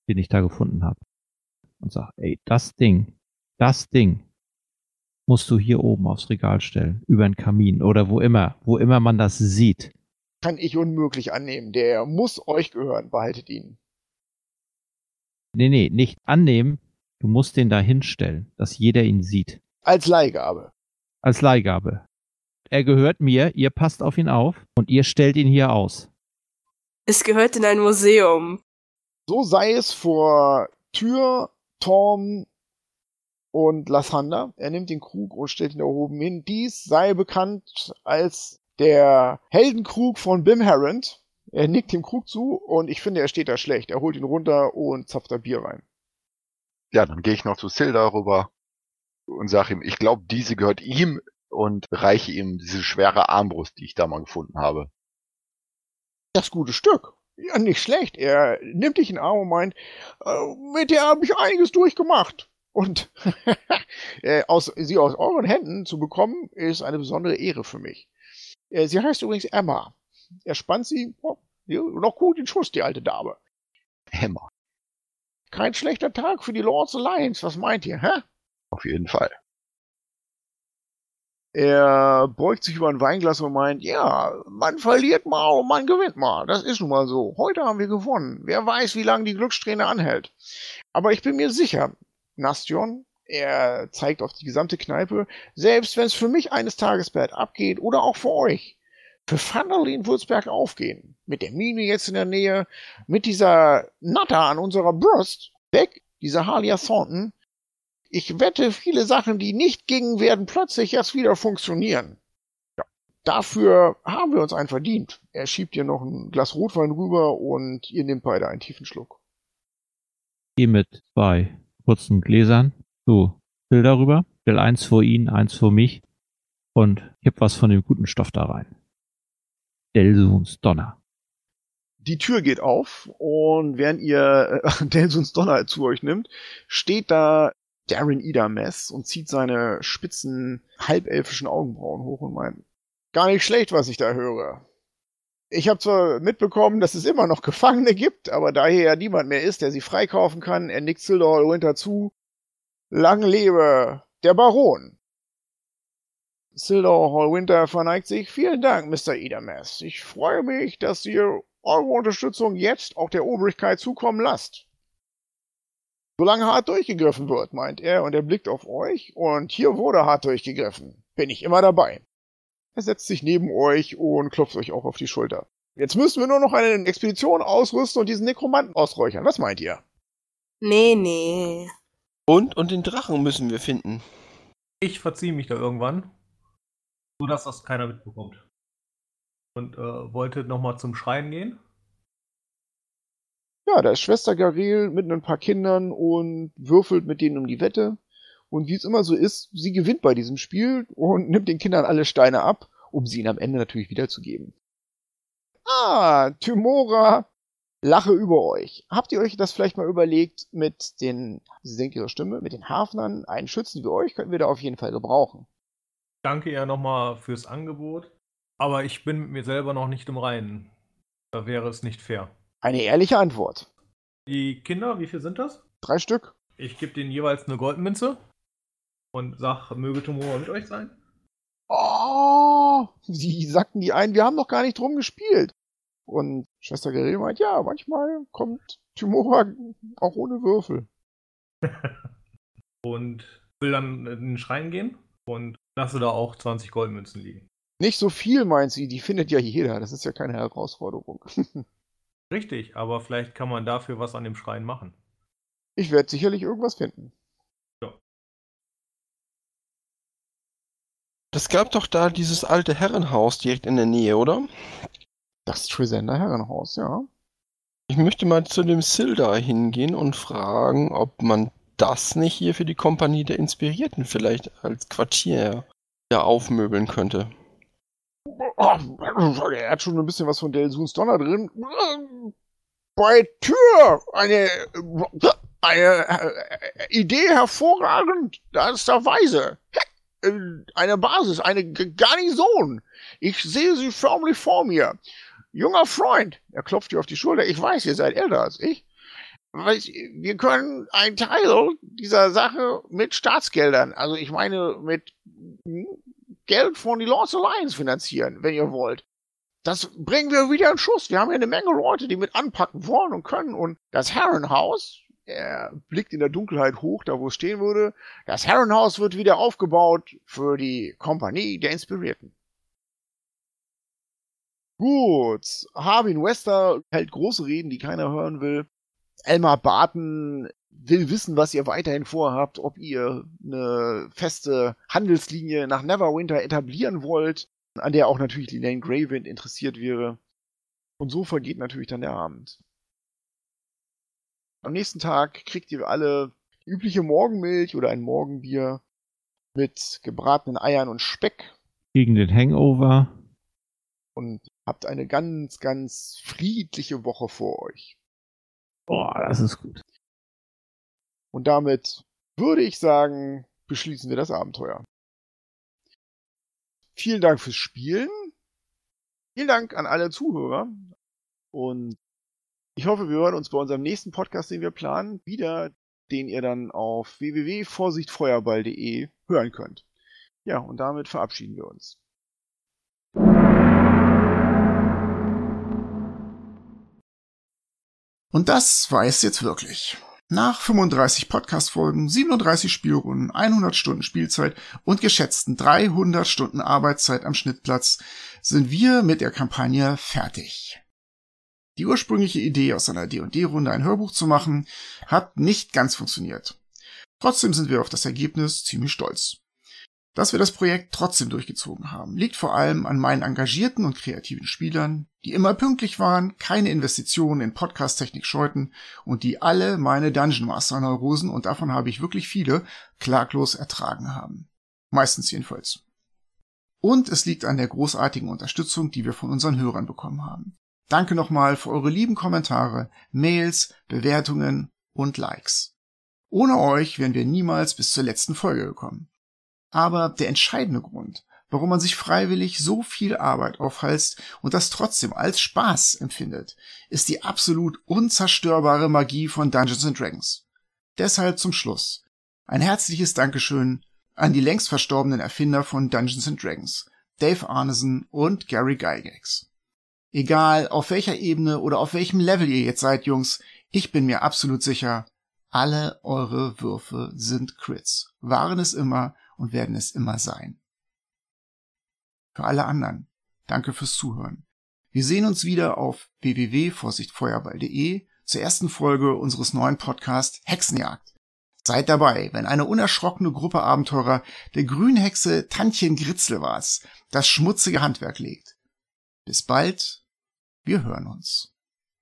S4: den ich da gefunden habe. Und sage, ey, das Ding, das Ding musst du hier oben aufs Regal stellen, über den Kamin oder wo immer, wo immer man das sieht.
S1: Kann ich unmöglich annehmen. Der muss euch gehören. Behaltet ihn.
S4: Nee, nee, nicht annehmen. Du musst den da hinstellen, dass jeder ihn sieht.
S1: Als Leihgabe.
S4: Als Leihgabe. Er gehört mir, ihr passt auf ihn auf und ihr stellt ihn hier aus.
S2: Es gehört in ein Museum.
S1: So sei es vor Tür, Torm und Lassander. Er nimmt den Krug und stellt ihn da oben hin. Dies sei bekannt als der Heldenkrug von Bim Harrend. Er nickt dem Krug zu und ich finde, er steht da schlecht. Er holt ihn runter und zapft da Bier rein.
S6: Ja, dann gehe ich noch zu Silda rüber und sage ihm, ich glaube, diese gehört ihm und reiche ihm diese schwere Armbrust, die ich da mal gefunden habe.
S1: Das gute Stück. Ja, nicht schlecht. Er nimmt dich in den Arm und meint, äh, mit der habe ich einiges durchgemacht. Und äh, aus, sie aus euren Händen zu bekommen, ist eine besondere Ehre für mich. Äh, sie heißt übrigens Emma. Er spannt sie oh, noch gut in Schuss, die alte Dame.
S6: Emma.
S1: Kein schlechter Tag für die Lords Alliance, was meint ihr, hä?
S6: Auf jeden Fall.
S1: Er beugt sich über ein Weinglas und meint, ja, man verliert mal und man gewinnt mal. Das ist nun mal so. Heute haben wir gewonnen. Wer weiß, wie lange die Glückssträhne anhält. Aber ich bin mir sicher, Nastion, er zeigt auf die gesamte Kneipe, selbst wenn es für mich eines Tages bad abgeht oder auch für euch, für Vanderlin wird's bergauf gehen. Mit der Mine jetzt in der Nähe, mit dieser Natter an unserer Brust, weg, dieser Halia Thornton. Ich wette, viele Sachen, die nicht gingen, werden plötzlich erst wieder funktionieren. Ja, dafür haben wir uns einen verdient. Er schiebt dir noch ein Glas Rotwein rüber und ihr nehmt beide einen tiefen Schluck.
S4: Geh mit zwei kurzen Gläsern zu Bill darüber. Stell eins vor ihn, eins vor mich und kipp was von dem guten Stoff da rein. Delsuns Donner.
S1: Die Tür geht auf und während ihr äh, Delsuns Donner zu euch nimmt, steht da Darren Idamess und zieht seine spitzen, halbelfischen Augenbrauen hoch und meint, gar nicht schlecht, was ich da höre. Ich habe zwar mitbekommen, dass es immer noch Gefangene gibt, aber da hier ja niemand mehr ist, der sie freikaufen kann, er nickt Sildor Winter zu. Lang lebe der Baron. Sildor Hall Winter verneigt sich. Vielen Dank, Mr. Idamess. Ich freue mich, dass ihr eure Unterstützung jetzt auch der Obrigkeit zukommen lasst. solange hart durchgegriffen wird, meint er, und er blickt auf euch, und hier wurde hart durchgegriffen. Bin ich immer dabei. Er setzt sich neben euch und klopft euch auch auf die Schulter. Jetzt müssen wir nur noch eine Expedition ausrüsten und diesen Nekromanten ausräuchern. Was meint ihr?
S2: Nee, nee.
S3: Und, und den Drachen müssen wir finden.
S5: Ich verziehe mich da irgendwann, so dass das keiner mitbekommt. Und äh, wollte nochmal zum Schreien gehen.
S1: Ja, da ist Schwester Garel mit ein paar Kindern und würfelt mit denen um die Wette. Und wie es immer so ist, sie gewinnt bei diesem Spiel und nimmt den Kindern alle Steine ab, um sie ihnen am Ende natürlich wiederzugeben. Ah, Tymora, lache über euch. Habt ihr euch das vielleicht mal überlegt mit den, sie senkt ihre Stimme, mit den Hafnern, einen Schützen wie euch könnten wir da auf jeden Fall gebrauchen.
S5: Danke ihr nochmal fürs Angebot. Aber ich bin mit mir selber noch nicht im Reinen. Da wäre es nicht fair.
S1: Eine ehrliche Antwort.
S5: Die Kinder, wie viel sind das?
S1: Drei Stück.
S5: Ich gebe denen jeweils eine Goldmünze und sag, möge Tomora mit euch sein.
S1: Oh, sie sagten die ein, wir haben noch gar nicht drum gespielt. Und Schwester Geril meint, ja, manchmal kommt Tymora auch ohne Würfel.
S5: und will dann in den Schrein gehen und lasse da auch 20 Goldmünzen liegen.
S1: Nicht so viel, meint sie, die findet ja jeder. Das ist ja keine Herausforderung.
S5: Richtig, aber vielleicht kann man dafür was an dem Schrein machen.
S1: Ich werde sicherlich irgendwas finden.
S3: Das gab doch da dieses alte Herrenhaus direkt in der Nähe, oder?
S1: Das Trisender Herrenhaus, ja.
S3: Ich möchte mal zu dem Silda hingehen und fragen, ob man das nicht hier für die Kompanie der Inspirierten vielleicht als Quartier ja aufmöbeln könnte.
S1: Er hat schon ein bisschen was von Delsuns Donner drin. Bei Tür eine, eine äh, Idee hervorragend. Da ist der Weise. Eine Basis, eine Garnison. Ich sehe sie förmlich vor mir. Junger Freund, er klopft dir auf die Schulter. Ich weiß, ihr seid älter als ich. Wir können einen Teil dieser Sache mit Staatsgeldern, also ich meine mit Geld von die Lost Alliance finanzieren, wenn ihr wollt. Das bringen wir wieder in Schuss. Wir haben hier eine Menge Leute, die mit anpacken wollen und können. Und das Herrenhaus, er blickt in der Dunkelheit hoch, da wo es stehen würde, das Herrenhaus wird wieder aufgebaut für die Kompanie der Inspirierten. Gut, Harbin Wester hält große Reden, die keiner hören will. Elmar Barton will wissen, was ihr weiterhin vorhabt, ob ihr eine feste Handelslinie nach Neverwinter etablieren wollt, an der auch natürlich Lilane Greywind interessiert wäre. Und so vergeht natürlich dann der Abend. Am nächsten Tag kriegt ihr alle die übliche Morgenmilch oder ein Morgenbier mit gebratenen Eiern und Speck.
S4: Gegen den Hangover.
S1: Und habt eine ganz, ganz friedliche Woche vor euch.
S4: Boah, das ist gut.
S1: Und damit würde ich sagen, beschließen wir das Abenteuer. Vielen Dank fürs Spielen. Vielen Dank an alle Zuhörer. Und ich hoffe, wir hören uns bei unserem nächsten Podcast, den wir planen, wieder, den ihr dann auf www.vorsichtfeuerball.de hören könnt. Ja, und damit verabschieden wir uns.
S8: Und das war es jetzt wirklich. Nach 35 Podcast-Folgen, 37 Spielrunden, 100 Stunden Spielzeit und geschätzten 300 Stunden Arbeitszeit am Schnittplatz sind wir mit der Kampagne fertig. Die ursprüngliche Idee, aus einer D&D-Runde ein Hörbuch zu machen, hat nicht ganz funktioniert. Trotzdem sind wir auf das Ergebnis ziemlich stolz. Dass wir das Projekt trotzdem durchgezogen haben, liegt vor allem an meinen engagierten und kreativen Spielern, die immer pünktlich waren, keine Investitionen in Podcast-Technik scheuten und die alle meine Dungeon Master Neurosen, und davon habe ich wirklich viele, klaglos ertragen haben. Meistens jedenfalls. Und es liegt an der großartigen Unterstützung, die wir von unseren Hörern bekommen haben. Danke nochmal für eure lieben Kommentare, Mails, Bewertungen und Likes. Ohne euch wären wir niemals bis zur letzten Folge gekommen. Aber der entscheidende Grund, warum man sich freiwillig so viel Arbeit aufhalst und das trotzdem als Spaß empfindet, ist die absolut unzerstörbare Magie von Dungeons and Dragons. Deshalb zum Schluss ein herzliches Dankeschön an die längst verstorbenen Erfinder von Dungeons and Dragons, Dave Arneson und Gary Gygax. Egal auf welcher Ebene oder auf welchem Level ihr jetzt seid, Jungs, ich bin mir absolut sicher,
S1: Alle eure Würfe sind Crits, waren es immer und werden es immer sein. Für alle anderen, danke fürs Zuhören. Wir sehen uns wieder auf www.vorsichtfeuerball.de zur ersten Folge unseres neuen Podcasts Hexenjagd. Seid dabei, wenn eine unerschrockene Gruppe Abenteurer der Grünhexe Tantchen Gritzelwas das schmutzige Handwerk legt. Bis bald, wir hören uns.